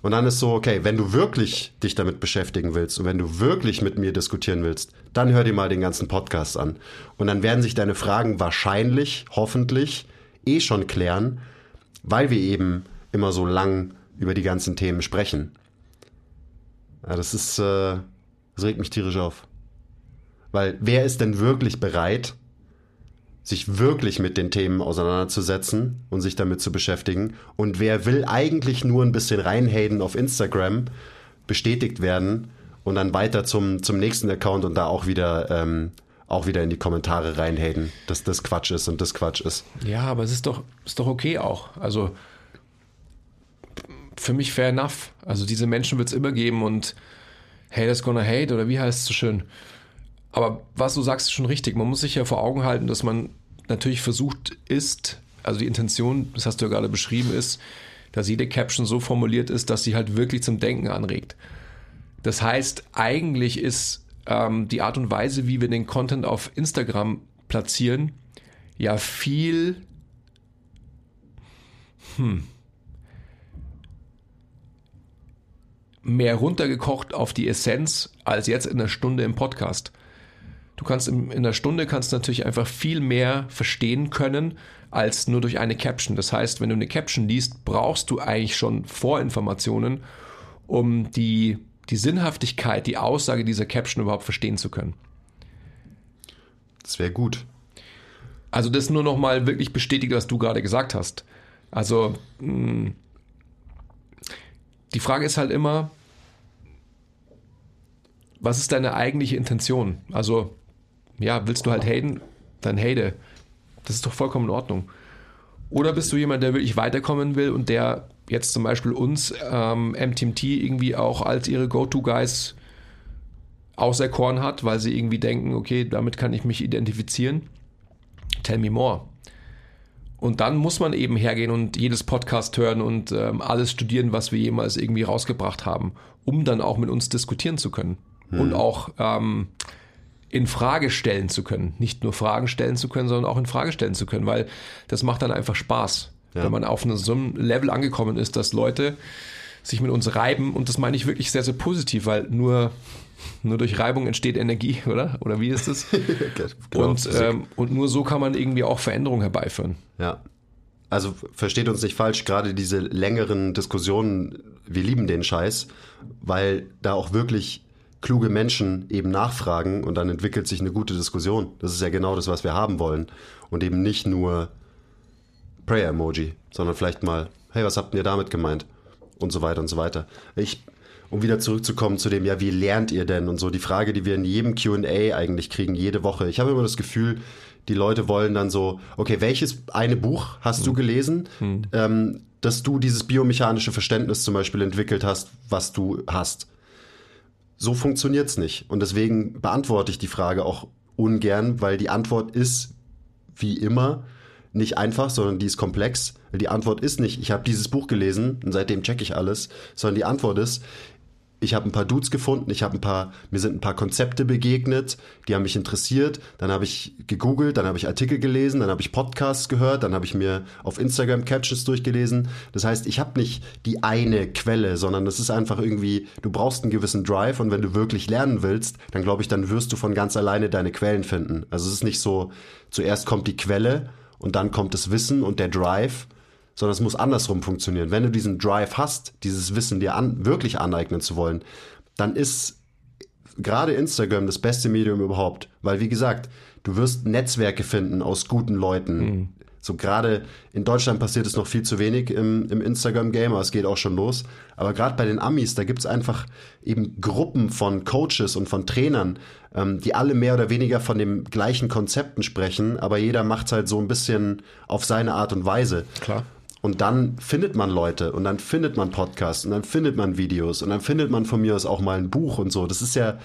Und dann ist so, okay, wenn du wirklich dich damit beschäftigen willst und wenn du wirklich mit mir diskutieren willst, dann hör dir mal den ganzen Podcast an. Und dann werden sich deine Fragen wahrscheinlich, hoffentlich, eh schon klären, weil wir eben immer so lang über die ganzen Themen sprechen. Ja, das ist, äh, das regt mich tierisch auf. Weil wer ist denn wirklich bereit, sich wirklich mit den Themen auseinanderzusetzen und sich damit zu beschäftigen? Und wer will eigentlich nur ein bisschen reinhaden auf Instagram, bestätigt werden und dann weiter zum, zum nächsten Account und da auch wieder, ähm, auch wieder in die Kommentare reinhaden, dass das Quatsch ist und das Quatsch ist. Ja, aber es ist doch, ist doch okay auch. Also für mich fair enough. Also diese Menschen wird es immer geben und Haters gonna hate oder wie heißt es so schön? Aber was du sagst, ist schon richtig. Man muss sich ja vor Augen halten, dass man natürlich versucht ist, also die Intention, das hast du ja gerade beschrieben, ist, dass jede Caption so formuliert ist, dass sie halt wirklich zum Denken anregt. Das heißt, eigentlich ist ähm, die Art und Weise, wie wir den Content auf Instagram platzieren, ja viel hm, mehr runtergekocht auf die Essenz als jetzt in einer Stunde im Podcast. Du kannst in, in einer Stunde kannst natürlich einfach viel mehr verstehen können als nur durch eine Caption. Das heißt, wenn du eine Caption liest, brauchst du eigentlich schon Vorinformationen, um die, die Sinnhaftigkeit, die Aussage dieser Caption überhaupt verstehen zu können. Das wäre gut. Also das nur nochmal wirklich bestätigt, was du gerade gesagt hast. Also mh, hm, die Frage ist halt immer, was ist deine eigentliche Intention? Also ja, willst du halt haten, dann hate. Das ist doch vollkommen in Ordnung. Oder bist du jemand, der wirklich weiterkommen will und der jetzt zum Beispiel uns ähm, MTMT irgendwie auch als ihre Go-To-Guys auserkoren hat, weil sie irgendwie denken, okay, damit kann ich mich identifizieren. Tell me more. Und dann muss man eben hergehen und jedes Podcast hören und ähm, alles studieren, was wir jemals irgendwie rausgebracht haben, um dann auch mit uns diskutieren zu können hm. und auch ähm, in Frage stellen zu können. Nicht nur Fragen stellen zu können, sondern auch in Frage stellen zu können, weil das macht dann einfach Spaß, ja. wenn man auf so einem Level angekommen ist, dass Leute sich mit uns reiben und das meine ich wirklich sehr, sehr positiv, weil nur nur durch Reibung entsteht Energie, oder? Oder wie ist das? genau, und, ähm, und nur so kann man irgendwie auch Veränderungen herbeiführen. Ja. Also versteht uns nicht falsch, gerade diese längeren Diskussionen, wir lieben den Scheiß, weil da auch wirklich kluge Menschen eben nachfragen und dann entwickelt sich eine gute Diskussion. Das ist ja genau das, was wir haben wollen. Und eben nicht nur Prayer-Emoji, sondern vielleicht mal, hey, was habt ihr damit gemeint? Und so weiter und so weiter. Ich um wieder zurückzukommen zu dem, ja, wie lernt ihr denn und so, die Frage, die wir in jedem QA eigentlich kriegen, jede Woche. Ich habe immer das Gefühl, die Leute wollen dann so, okay, welches eine Buch hast hm. du gelesen, hm. ähm, dass du dieses biomechanische Verständnis zum Beispiel entwickelt hast, was du hast? So funktioniert es nicht. Und deswegen beantworte ich die Frage auch ungern, weil die Antwort ist, wie immer, nicht einfach, sondern die ist komplex. Die Antwort ist nicht, ich habe dieses Buch gelesen und seitdem checke ich alles, sondern die Antwort ist, ich habe ein paar Dudes gefunden, ich habe ein paar, mir sind ein paar Konzepte begegnet, die haben mich interessiert, dann habe ich gegoogelt, dann habe ich Artikel gelesen, dann habe ich Podcasts gehört, dann habe ich mir auf Instagram Captions durchgelesen. Das heißt, ich habe nicht die eine Quelle, sondern es ist einfach irgendwie, du brauchst einen gewissen Drive und wenn du wirklich lernen willst, dann glaube ich, dann wirst du von ganz alleine deine Quellen finden. Also es ist nicht so, zuerst kommt die Quelle und dann kommt das Wissen und der Drive sondern es muss andersrum funktionieren. Wenn du diesen Drive hast, dieses Wissen dir an, wirklich aneignen zu wollen, dann ist gerade Instagram das beste Medium überhaupt. Weil, wie gesagt, du wirst Netzwerke finden aus guten Leuten. Mhm. So gerade in Deutschland passiert es noch viel zu wenig im, im Instagram-Game, aber es geht auch schon los. Aber gerade bei den Amis, da gibt es einfach eben Gruppen von Coaches und von Trainern, ähm, die alle mehr oder weniger von den gleichen Konzepten sprechen, aber jeder macht es halt so ein bisschen auf seine Art und Weise. Klar. Und dann findet man Leute und dann findet man Podcasts und dann findet man Videos und dann findet man von mir aus auch mal ein Buch und so. Das ist ja,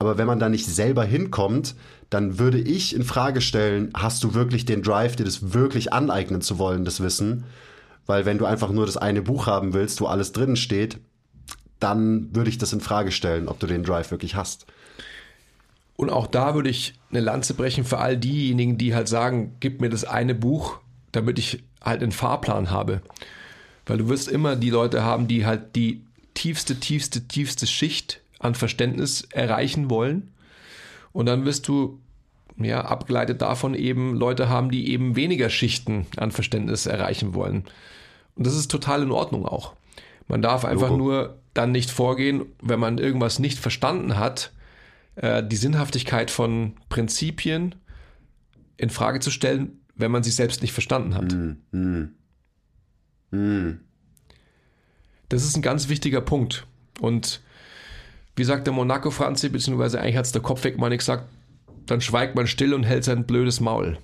aber wenn man da nicht selber hinkommt, dann würde ich in Frage stellen, hast du wirklich den Drive, dir das wirklich aneignen zu wollen, das Wissen? Weil wenn du einfach nur das eine Buch haben willst, wo alles drin steht, dann würde ich das in Frage stellen, ob du den Drive wirklich hast. Und auch da würde ich eine Lanze brechen für all diejenigen, die halt sagen, gib mir das eine Buch, damit ich halt einen Fahrplan habe. Weil du wirst immer die Leute haben, die halt die tiefste, tiefste, tiefste Schicht an Verständnis erreichen wollen. Und dann wirst du, ja, abgeleitet davon eben Leute haben, die eben weniger Schichten an Verständnis erreichen wollen. Und das ist total in Ordnung auch. Man darf einfach Logo. nur dann nicht vorgehen, wenn man irgendwas nicht verstanden hat, äh, die Sinnhaftigkeit von Prinzipien in Frage zu stellen, wenn man sich selbst nicht verstanden hat. Mm, mm, mm. Das ist ein ganz wichtiger Punkt. Und wie sagt der Monaco Franzi, beziehungsweise eigentlich hat es der Kopfwegmann gesagt, dann schweigt man still und hält sein blödes Maul.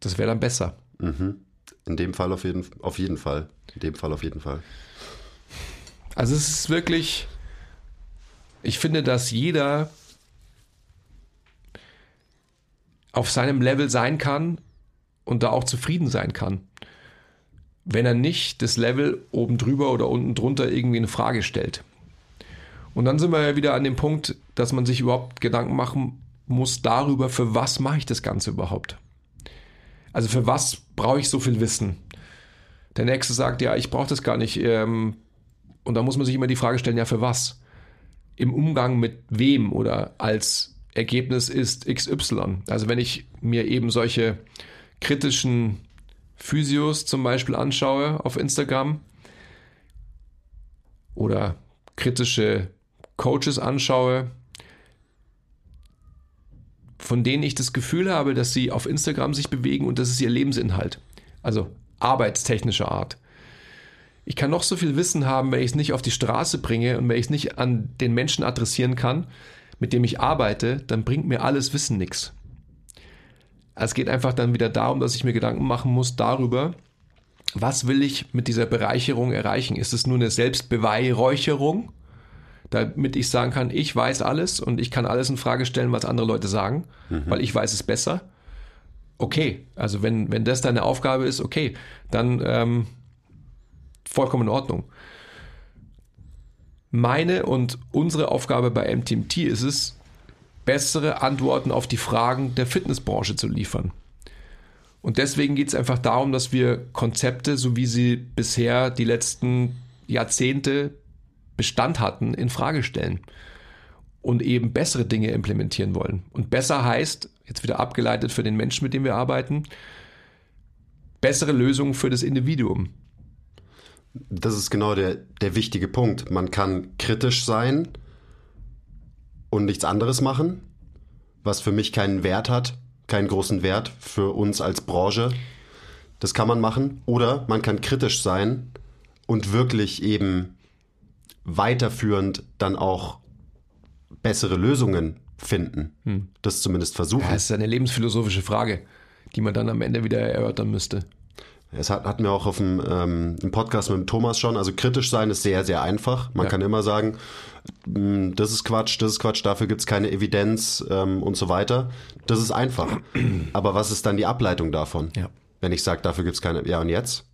Das wäre dann besser. Mhm. In dem Fall auf jeden, auf jeden Fall. In dem Fall auf jeden Fall. Also es ist wirklich, ich finde, dass jeder auf seinem Level sein kann und da auch zufrieden sein kann. Wenn er nicht das Level oben drüber oder unten drunter irgendwie in Frage stellt. Und dann sind wir ja wieder an dem Punkt, dass man sich überhaupt Gedanken machen muss darüber, für was mache ich das Ganze überhaupt? Also für was brauche ich so viel Wissen? Der Nächste sagt, ja, ich brauche das gar nicht. Ähm, und da muss man sich immer die Frage stellen, ja, für was? Im Umgang mit wem oder als Ergebnis ist XY. Also wenn ich mir eben solche kritischen Physios zum Beispiel anschaue auf Instagram oder kritische Coaches anschaue, von denen ich das Gefühl habe, dass sie auf Instagram sich bewegen und das ist ihr Lebensinhalt. Also arbeitstechnischer Art. Ich kann noch so viel Wissen haben, wenn ich es nicht auf die Straße bringe und wenn ich es nicht an den Menschen adressieren kann, mit dem ich arbeite, dann bringt mir alles Wissen nichts. Es geht einfach dann wieder darum, dass ich mir Gedanken machen muss darüber, was will ich mit dieser Bereicherung erreichen? Ist es nur eine Selbstbeweihräucherung, damit ich sagen kann, ich weiß alles und ich kann alles in Frage stellen, was andere Leute sagen, mhm. weil ich weiß es besser. Okay, also wenn, wenn das deine Aufgabe ist, okay, dann ähm, vollkommen in Ordnung. Meine und unsere Aufgabe bei MTMT ist es, bessere Antworten auf die Fragen der Fitnessbranche zu liefern. Und deswegen geht es einfach darum, dass wir Konzepte, so wie sie bisher die letzten Jahrzehnte Bestand hatten, in Frage stellen und eben bessere Dinge implementieren wollen. Und besser heißt, jetzt wieder abgeleitet für den Menschen, mit dem wir arbeiten, bessere Lösungen für das Individuum. Das ist genau der, der wichtige Punkt. Man kann kritisch sein und nichts anderes machen, was für mich keinen Wert hat, keinen großen Wert für uns als Branche. Das kann man machen. Oder man kann kritisch sein und wirklich eben weiterführend dann auch bessere Lösungen finden. Hm. Das zumindest versuchen. Ja, das ist eine lebensphilosophische Frage, die man dann am Ende wieder erörtern müsste. Es hat, hatten wir auch auf dem ähm, im Podcast mit dem Thomas schon. Also kritisch sein ist sehr, sehr einfach. Man ja. kann immer sagen, hm, das ist Quatsch, das ist Quatsch, dafür gibt es keine Evidenz ähm, und so weiter. Das ist einfach. Aber was ist dann die Ableitung davon? Ja. Wenn ich sage, dafür gibt es keine. Ja, und jetzt?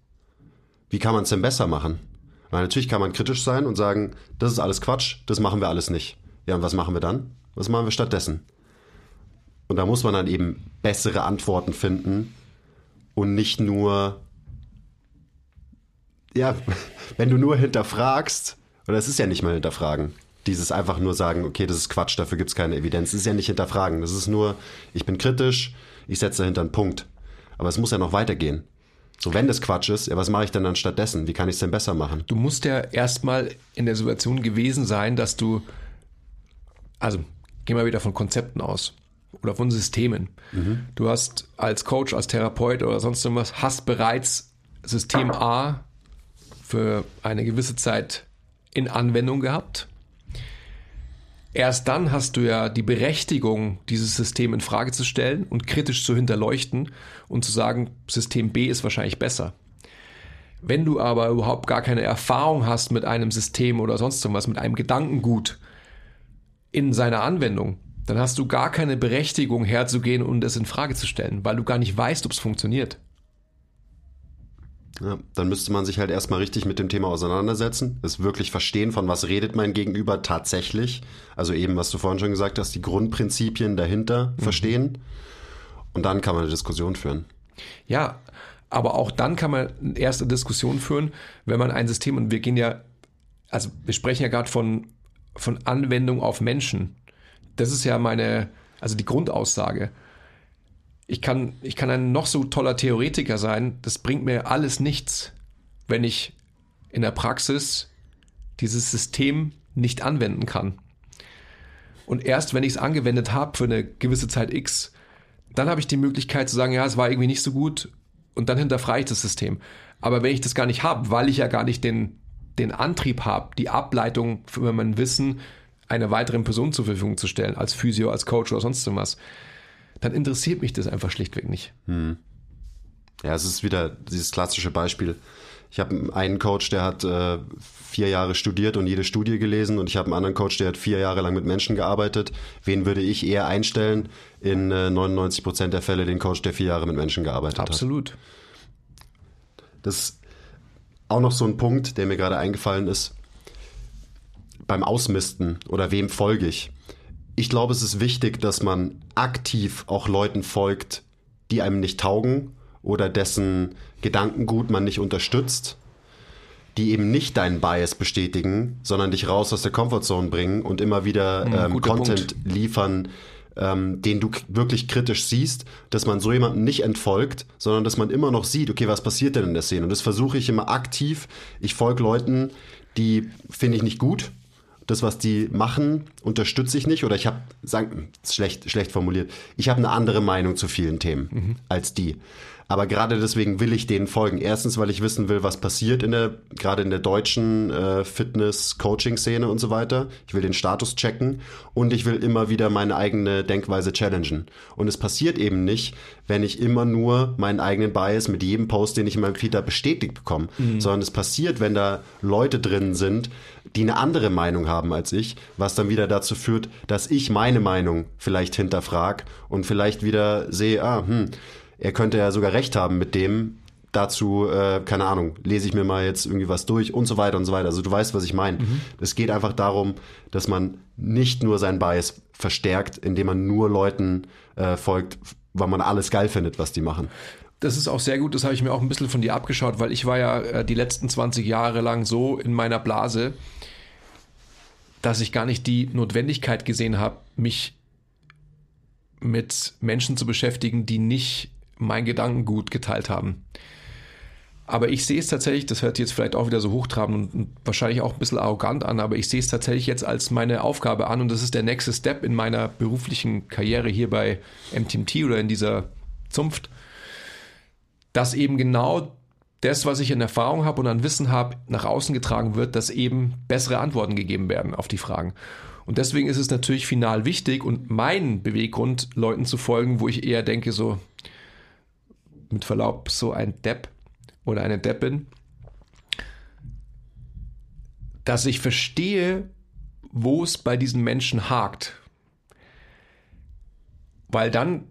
Wie kann man es denn besser machen? Weil natürlich kann man kritisch sein und sagen, das ist alles Quatsch, das machen wir alles nicht. Ja, und was machen wir dann? Was machen wir stattdessen? Und da muss man dann eben bessere Antworten finden und nicht nur, ja, wenn du nur hinterfragst, oder es ist ja nicht mal hinterfragen, dieses einfach nur sagen, okay, das ist Quatsch, dafür gibt es keine Evidenz. Das ist ja nicht hinterfragen. Das ist nur, ich bin kritisch, ich setze dahinter einen Punkt. Aber es muss ja noch weitergehen. So, wenn das Quatsch ist, ja, was mache ich denn dann stattdessen? Wie kann ich es denn besser machen? Du musst ja erstmal in der Situation gewesen sein, dass du, also geh mal wieder von Konzepten aus oder von Systemen. Mhm. Du hast als Coach, als Therapeut oder sonst irgendwas, hast bereits System A für eine gewisse Zeit in Anwendung gehabt. Erst dann hast du ja die Berechtigung, dieses System in Frage zu stellen und kritisch zu hinterleuchten und zu sagen, System B ist wahrscheinlich besser. Wenn du aber überhaupt gar keine Erfahrung hast mit einem System oder sonst irgendwas, mit einem Gedankengut in seiner Anwendung, dann hast du gar keine Berechtigung herzugehen und es in Frage zu stellen, weil du gar nicht weißt, ob es funktioniert. Ja, dann müsste man sich halt erstmal richtig mit dem Thema auseinandersetzen, es wirklich verstehen, von was redet mein Gegenüber tatsächlich. Also eben, was du vorhin schon gesagt hast, die Grundprinzipien dahinter mhm. verstehen. Und dann kann man eine Diskussion führen. Ja, aber auch dann kann man eine erste Diskussion führen, wenn man ein System, und wir gehen ja, also wir sprechen ja gerade von, von Anwendung auf Menschen. Das ist ja meine, also die Grundaussage ich kann, ich kann ein noch so toller Theoretiker sein, das bringt mir alles nichts, wenn ich in der Praxis dieses System nicht anwenden kann. Und erst wenn ich es angewendet habe für eine gewisse Zeit X, dann habe ich die Möglichkeit zu sagen, ja, es war irgendwie nicht so gut und dann hinterfrage ich das System. Aber wenn ich das gar nicht habe, weil ich ja gar nicht den, den Antrieb habe, die Ableitung für mein Wissen einer weiteren Person zur Verfügung zu stellen, als Physio, als Coach oder sonst irgendwas, dann interessiert mich das einfach schlichtweg nicht. Hm. Ja, es ist wieder dieses klassische Beispiel. Ich habe einen Coach, der hat äh, vier Jahre studiert und jede Studie gelesen und ich habe einen anderen Coach, der hat vier Jahre lang mit Menschen gearbeitet. Wen würde ich eher einstellen? In äh, 99 Prozent der Fälle den Coach, der vier Jahre mit Menschen gearbeitet Absolut. hat. Absolut. Das ist auch noch so ein Punkt, der mir gerade eingefallen ist. Beim Ausmisten oder wem folge ich? Ich glaube, es ist wichtig, dass man aktiv auch Leuten folgt, die einem nicht taugen oder dessen Gedankengut man nicht unterstützt, die eben nicht deinen Bias bestätigen, sondern dich raus aus der Comfortzone bringen und immer wieder mhm, ähm, Content Punkt. liefern, ähm, den du wirklich kritisch siehst, dass man so jemanden nicht entfolgt, sondern dass man immer noch sieht, okay, was passiert denn in der Szene? Und das versuche ich immer aktiv. Ich folge Leuten, die finde ich nicht gut, das, was die machen, unterstütze ich nicht oder ich habe, schlecht, schlecht formuliert, ich habe eine andere Meinung zu vielen Themen mhm. als die. Aber gerade deswegen will ich denen folgen. Erstens, weil ich wissen will, was passiert in der, gerade in der deutschen äh, Fitness-Coaching-Szene und so weiter. Ich will den Status checken und ich will immer wieder meine eigene Denkweise challengen. Und es passiert eben nicht, wenn ich immer nur meinen eigenen Bias mit jedem Post, den ich in meinem Feed bestätigt bekomme, mhm. sondern es passiert, wenn da Leute drin sind, die eine andere Meinung haben als ich, was dann wieder dazu führt, dass ich meine Meinung vielleicht hinterfrag und vielleicht wieder sehe, ah, hm, er könnte ja sogar recht haben mit dem. Dazu, äh, keine Ahnung, lese ich mir mal jetzt irgendwie was durch und so weiter und so weiter. Also du weißt, was ich meine. Mhm. Es geht einfach darum, dass man nicht nur sein Bias verstärkt, indem man nur Leuten äh, folgt, weil man alles geil findet, was die machen. Das ist auch sehr gut, das habe ich mir auch ein bisschen von dir abgeschaut, weil ich war ja äh, die letzten 20 Jahre lang so in meiner Blase, dass ich gar nicht die Notwendigkeit gesehen habe, mich mit Menschen zu beschäftigen, die nicht mein Gedankengut geteilt haben. Aber ich sehe es tatsächlich, das hört jetzt vielleicht auch wieder so hochtrabend und wahrscheinlich auch ein bisschen arrogant an, aber ich sehe es tatsächlich jetzt als meine Aufgabe an und das ist der nächste Step in meiner beruflichen Karriere hier bei MTMT oder in dieser Zunft, dass eben genau das, was ich in Erfahrung habe und an Wissen habe, nach außen getragen wird, dass eben bessere Antworten gegeben werden auf die Fragen. Und deswegen ist es natürlich final wichtig und mein Beweggrund, Leuten zu folgen, wo ich eher denke, so, mit Verlaub, so ein Depp oder eine Deppin, dass ich verstehe, wo es bei diesen Menschen hakt. Weil dann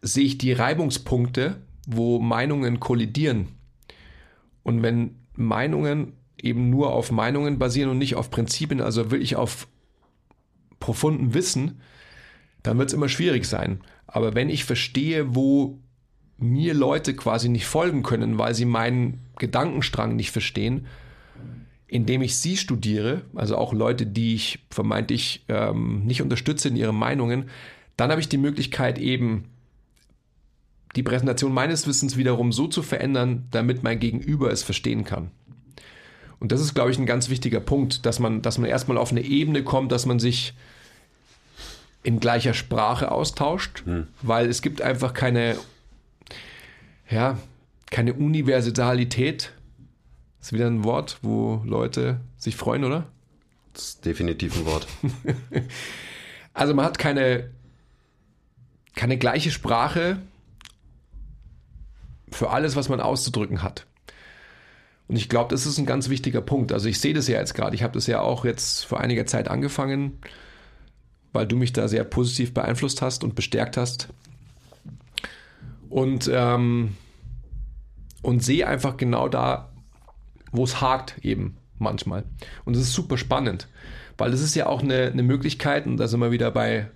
sehe ich die Reibungspunkte, wo Meinungen kollidieren. Und wenn Meinungen eben nur auf Meinungen basieren und nicht auf Prinzipien, also wirklich auf profunden Wissen, dann wird es immer schwierig sein. Aber wenn ich verstehe, wo mir Leute quasi nicht folgen können, weil sie meinen Gedankenstrang nicht verstehen, indem ich sie studiere, also auch Leute, die ich vermeintlich ähm, nicht unterstütze in ihren Meinungen, dann habe ich die Möglichkeit eben die Präsentation meines Wissens wiederum so zu verändern, damit mein Gegenüber es verstehen kann. Und das ist, glaube ich, ein ganz wichtiger Punkt, dass man, dass man erstmal auf eine Ebene kommt, dass man sich in gleicher Sprache austauscht, hm. weil es gibt einfach keine ja, keine Universalität. Ist wieder ein Wort, wo Leute sich freuen, oder? Das ist definitiv ein Wort. also man hat keine, keine gleiche Sprache für alles, was man auszudrücken hat. Und ich glaube, das ist ein ganz wichtiger Punkt. Also ich sehe das ja jetzt gerade. Ich habe das ja auch jetzt vor einiger Zeit angefangen, weil du mich da sehr positiv beeinflusst hast und bestärkt hast. Und ähm, und sehe einfach genau da, wo es hakt eben manchmal. Und das ist super spannend, weil das ist ja auch eine, eine Möglichkeit, und da sind wir wieder bei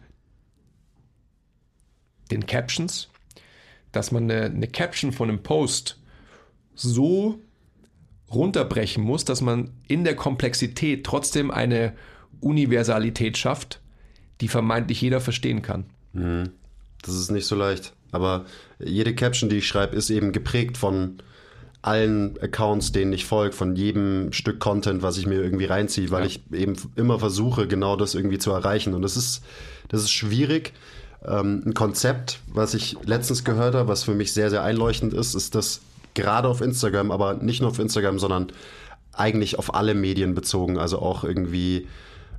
den Captions, dass man eine, eine Caption von einem Post so runterbrechen muss, dass man in der Komplexität trotzdem eine Universalität schafft, die vermeintlich jeder verstehen kann. Mhm. Das ist nicht so leicht. Aber jede Caption, die ich schreibe, ist eben geprägt von allen Accounts, denen ich folge, von jedem Stück Content, was ich mir irgendwie reinziehe, weil ja. ich eben immer versuche, genau das irgendwie zu erreichen. Und das ist, das ist schwierig. Ähm, ein Konzept, was ich letztens gehört habe, was für mich sehr, sehr einleuchtend ist, ist, dass gerade auf Instagram, aber nicht nur auf Instagram, sondern eigentlich auf alle Medien bezogen, also auch irgendwie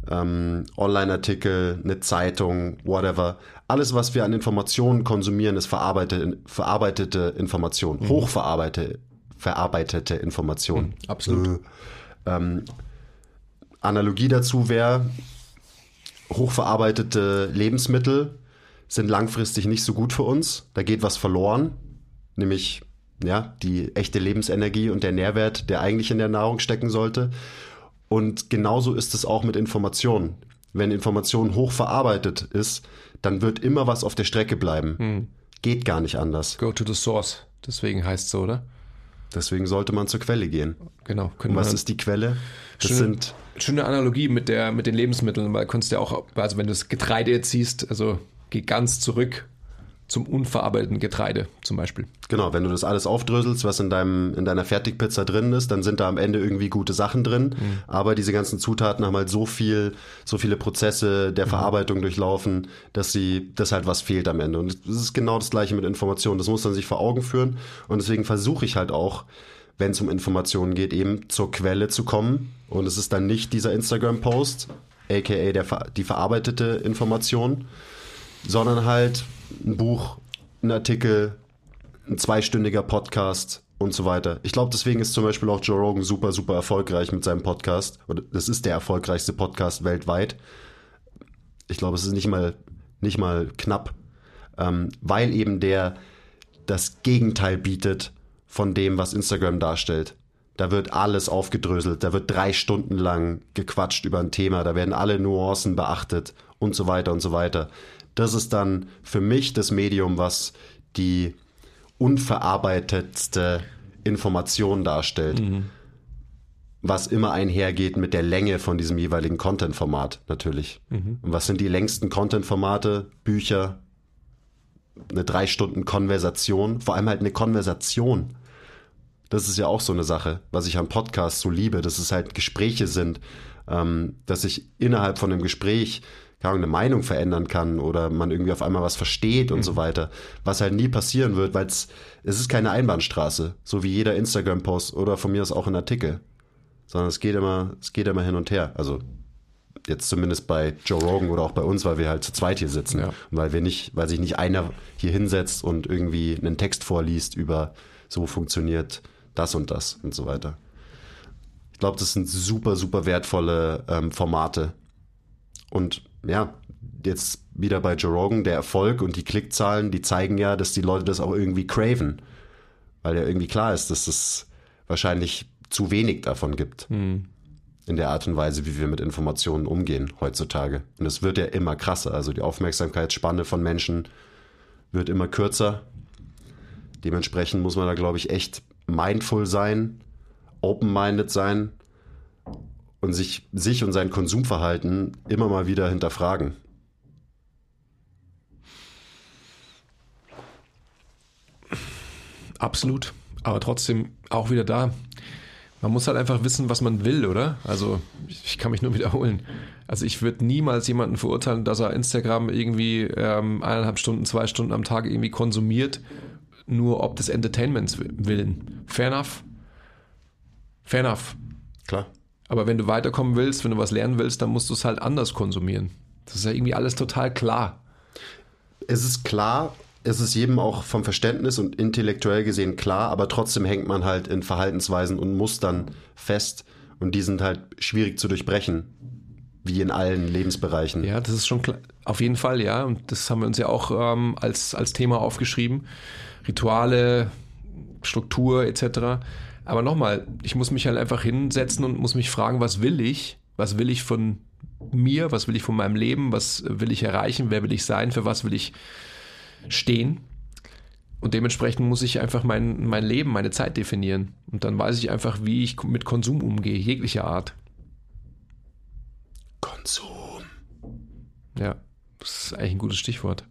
ähm, Online-Artikel, eine Zeitung, whatever. Alles, was wir an Informationen konsumieren, ist verarbeitete, verarbeitete Information, mhm. hochverarbeitete verarbeitete Information. Mhm, absolut. Äh, ähm, Analogie dazu wäre, hochverarbeitete Lebensmittel sind langfristig nicht so gut für uns. Da geht was verloren, nämlich ja, die echte Lebensenergie und der Nährwert, der eigentlich in der Nahrung stecken sollte. Und genauso ist es auch mit Informationen. Wenn Information hochverarbeitet ist, dann wird immer was auf der Strecke bleiben. Hm. Geht gar nicht anders. Go to the source. Deswegen heißt es so, oder? Deswegen sollte man zur Quelle gehen. Genau. Und was ist die Quelle? Das schöne, sind schöne Analogie mit der mit den Lebensmitteln, weil du kannst ja auch, also wenn du das Getreide jetzt siehst, also geh ganz zurück zum unverarbeiteten Getreide zum Beispiel. Genau, wenn du das alles aufdröselst, was in, deinem, in deiner Fertigpizza drin ist, dann sind da am Ende irgendwie gute Sachen drin. Mhm. Aber diese ganzen Zutaten haben halt so viel, so viele Prozesse der mhm. Verarbeitung durchlaufen, dass sie, dass halt was fehlt am Ende. Und das ist genau das gleiche mit Informationen. Das muss man sich vor Augen führen. Und deswegen versuche ich halt auch, wenn es um Informationen geht, eben zur Quelle zu kommen. Und es ist dann nicht dieser Instagram-Post, aka der, die verarbeitete Information, sondern halt ein Buch, ein Artikel, ein zweistündiger Podcast und so weiter. Ich glaube, deswegen ist zum Beispiel auch Joe Rogan super, super erfolgreich mit seinem Podcast. Oder das ist der erfolgreichste Podcast weltweit. Ich glaube, es ist nicht mal, nicht mal knapp, ähm, weil eben der das Gegenteil bietet von dem, was Instagram darstellt. Da wird alles aufgedröselt, da wird drei Stunden lang gequatscht über ein Thema, da werden alle Nuancen beachtet und so weiter und so weiter. Das ist dann für mich das Medium, was die unverarbeitetste Information darstellt. Mhm. Was immer einhergeht mit der Länge von diesem jeweiligen Content-Format natürlich. Mhm. Und was sind die längsten Content-Formate? Bücher, eine drei Stunden Konversation, vor allem halt eine Konversation. Das ist ja auch so eine Sache, was ich am Podcast so liebe, dass es halt Gespräche sind, ähm, dass ich innerhalb von einem Gespräch eine Meinung verändern kann oder man irgendwie auf einmal was versteht und mhm. so weiter. Was halt nie passieren wird, weil es ist keine Einbahnstraße, so wie jeder Instagram-Post oder von mir aus auch ein Artikel. Sondern es geht immer, es geht immer hin und her. Also jetzt zumindest bei Joe Rogan oder auch bei uns, weil wir halt zu zweit hier sitzen. Ja. Und weil wir nicht, weil sich nicht einer hier hinsetzt und irgendwie einen Text vorliest über so funktioniert das und das und so weiter. Ich glaube, das sind super, super wertvolle ähm, Formate. Und ja, jetzt wieder bei Joe Rogan, der Erfolg und die Klickzahlen, die zeigen ja, dass die Leute das auch irgendwie craven. Weil ja irgendwie klar ist, dass es wahrscheinlich zu wenig davon gibt. Mhm. In der Art und Weise, wie wir mit Informationen umgehen heutzutage. Und es wird ja immer krasser. Also die Aufmerksamkeitsspanne von Menschen wird immer kürzer. Dementsprechend muss man da, glaube ich, echt mindful sein, open-minded sein und sich, sich und sein Konsumverhalten immer mal wieder hinterfragen. Absolut. Aber trotzdem auch wieder da. Man muss halt einfach wissen, was man will, oder? Also, ich kann mich nur wiederholen. Also, ich würde niemals jemanden verurteilen, dass er Instagram irgendwie ähm, eineinhalb Stunden, zwei Stunden am Tag irgendwie konsumiert, nur ob des Entertainments willen. Fair enough. Fair enough. Klar. Aber wenn du weiterkommen willst, wenn du was lernen willst, dann musst du es halt anders konsumieren. Das ist ja irgendwie alles total klar. Es ist klar, es ist jedem auch vom Verständnis und intellektuell gesehen klar, aber trotzdem hängt man halt in Verhaltensweisen und Mustern fest und die sind halt schwierig zu durchbrechen, wie in allen Lebensbereichen. Ja, das ist schon klar. Auf jeden Fall, ja. Und das haben wir uns ja auch ähm, als, als Thema aufgeschrieben. Rituale, Struktur etc. Aber nochmal, ich muss mich halt einfach hinsetzen und muss mich fragen, was will ich? Was will ich von mir? Was will ich von meinem Leben? Was will ich erreichen? Wer will ich sein? Für was will ich stehen? Und dementsprechend muss ich einfach mein, mein Leben, meine Zeit definieren. Und dann weiß ich einfach, wie ich mit Konsum umgehe, jeglicher Art. Konsum. Ja, das ist eigentlich ein gutes Stichwort.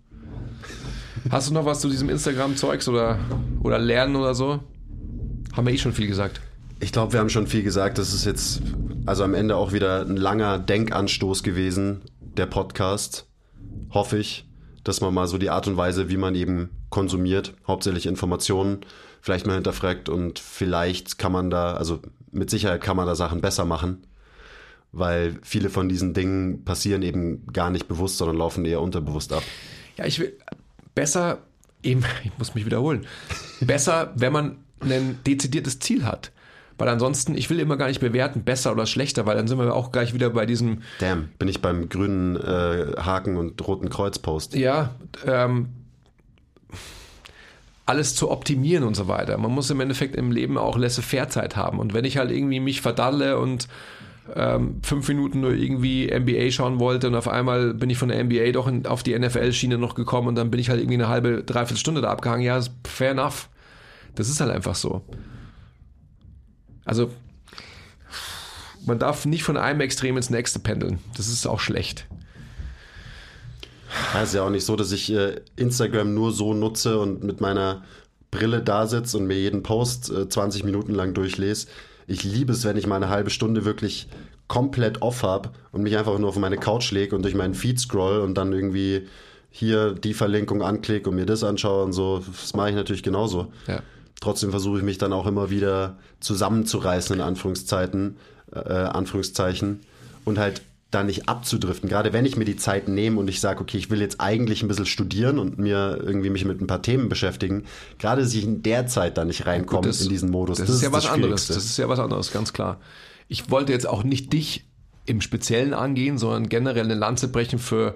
Hast du noch was zu diesem Instagram-Zeugs oder, oder Lernen oder so? Haben wir eh schon viel gesagt. Ich glaube, wir haben schon viel gesagt. Das ist jetzt also am Ende auch wieder ein langer Denkanstoß gewesen, der Podcast. Hoffe ich, dass man mal so die Art und Weise, wie man eben konsumiert, hauptsächlich Informationen, vielleicht mal hinterfragt und vielleicht kann man da, also mit Sicherheit kann man da Sachen besser machen, weil viele von diesen Dingen passieren eben gar nicht bewusst, sondern laufen eher unterbewusst ab. Ja, ich will besser, eben, ich muss mich wiederholen, besser, wenn man ein dezidiertes Ziel hat. Weil ansonsten, ich will immer gar nicht bewerten, besser oder schlechter, weil dann sind wir auch gleich wieder bei diesem. Damn, bin ich beim grünen äh, Haken und roten Kreuzpost. Ja, ähm, alles zu optimieren und so weiter. Man muss im Endeffekt im Leben auch Laissez-faire-Zeit haben. Und wenn ich halt irgendwie mich verdalle und ähm, fünf Minuten nur irgendwie NBA schauen wollte und auf einmal bin ich von der NBA doch in, auf die NFL-Schiene noch gekommen und dann bin ich halt irgendwie eine halbe, dreiviertel Stunde da abgehangen, ja, fair enough. Das ist halt einfach so. Also, man darf nicht von einem Extrem ins nächste pendeln. Das ist auch schlecht. Ja, ist ja auch nicht so, dass ich äh, Instagram nur so nutze und mit meiner Brille da sitze und mir jeden Post äh, 20 Minuten lang durchlese. Ich liebe es, wenn ich mal eine halbe Stunde wirklich komplett off habe und mich einfach nur auf meine Couch lege und durch meinen Feed scroll und dann irgendwie hier die Verlinkung anklicke und mir das anschaue und so. Das mache ich natürlich genauso. Ja. Trotzdem versuche ich mich dann auch immer wieder zusammenzureißen, in Anführungszeiten, äh, Anführungszeichen, und halt da nicht abzudriften. Gerade wenn ich mir die Zeit nehme und ich sage, okay, ich will jetzt eigentlich ein bisschen studieren und mir irgendwie mich mit ein paar Themen beschäftigen, gerade dass ich in der Zeit da nicht reinkomme das- in diesen Modus. Das, ist ja was anderes. Das ist ja was anderes, ganz klar. Ich wollte jetzt auch nicht dich im Speziellen angehen, sondern generell eine Lanze brechen für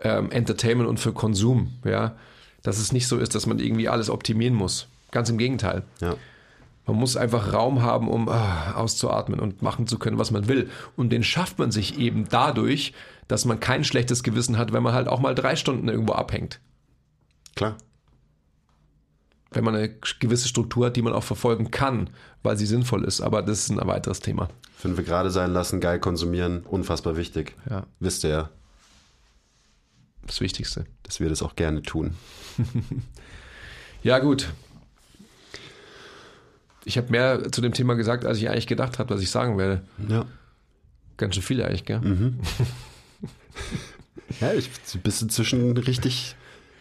ähm, Entertainment und für Konsum. Ja, dass es nicht so ist, dass man irgendwie alles optimieren muss. Ganz im Gegenteil. ja. Man muss einfach Raum haben, um ah, auszuatmen und machen zu können, was man will. Und den schafft man sich eben dadurch, dass man kein schlechtes Gewissen hat, wenn man halt auch mal drei Stunden irgendwo abhängt. Klar. Wenn man eine gewisse Struktur hat, die man auch verfolgen kann, weil sie sinnvoll ist. Aber das ist ein weiteres Thema. Fünf gerade sein lassen, geil konsumieren, unfassbar wichtig. Ja. Wisst ihr ja, Das Wichtigste. dass wir das auch gerne tun. Ja, gut. Ich habe mehr zu dem Thema gesagt, als ich eigentlich gedacht habe, was ich sagen werde. Ja. Ganz schön viel eigentlich, gell? Ja, ich bist inzwischen richtig,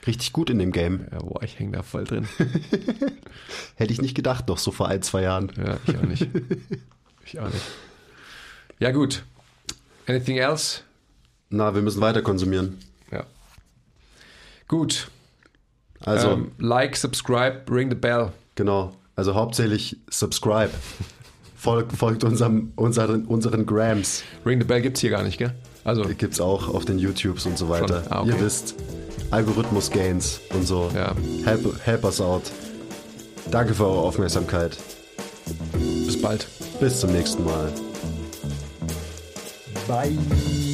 richtig gut in dem Game. Ja, boah, ich hänge da voll drin. Hätte ich nicht gedacht, noch so vor ein, zwei Jahren. Ja, ich auch nicht. Ich auch nicht. Ja, gut. Anything else? Na, wir müssen weiter konsumieren. Ja. Gut. Also, ähm, like, subscribe, ring the bell. genau. Also hauptsächlich subscribe. Folgt, folgt unserem, unseren, unseren Grams. Ring the bell gibt's hier gar nicht, gell? Also, Gibt's auch auf den YouTubes und so weiter. Ah, okay. Ihr wisst, Algorithmus-Gains und so. Ja. Help, help us out. Danke für eure Aufmerksamkeit. bis bald. Bis zum nächsten Mal. Bye.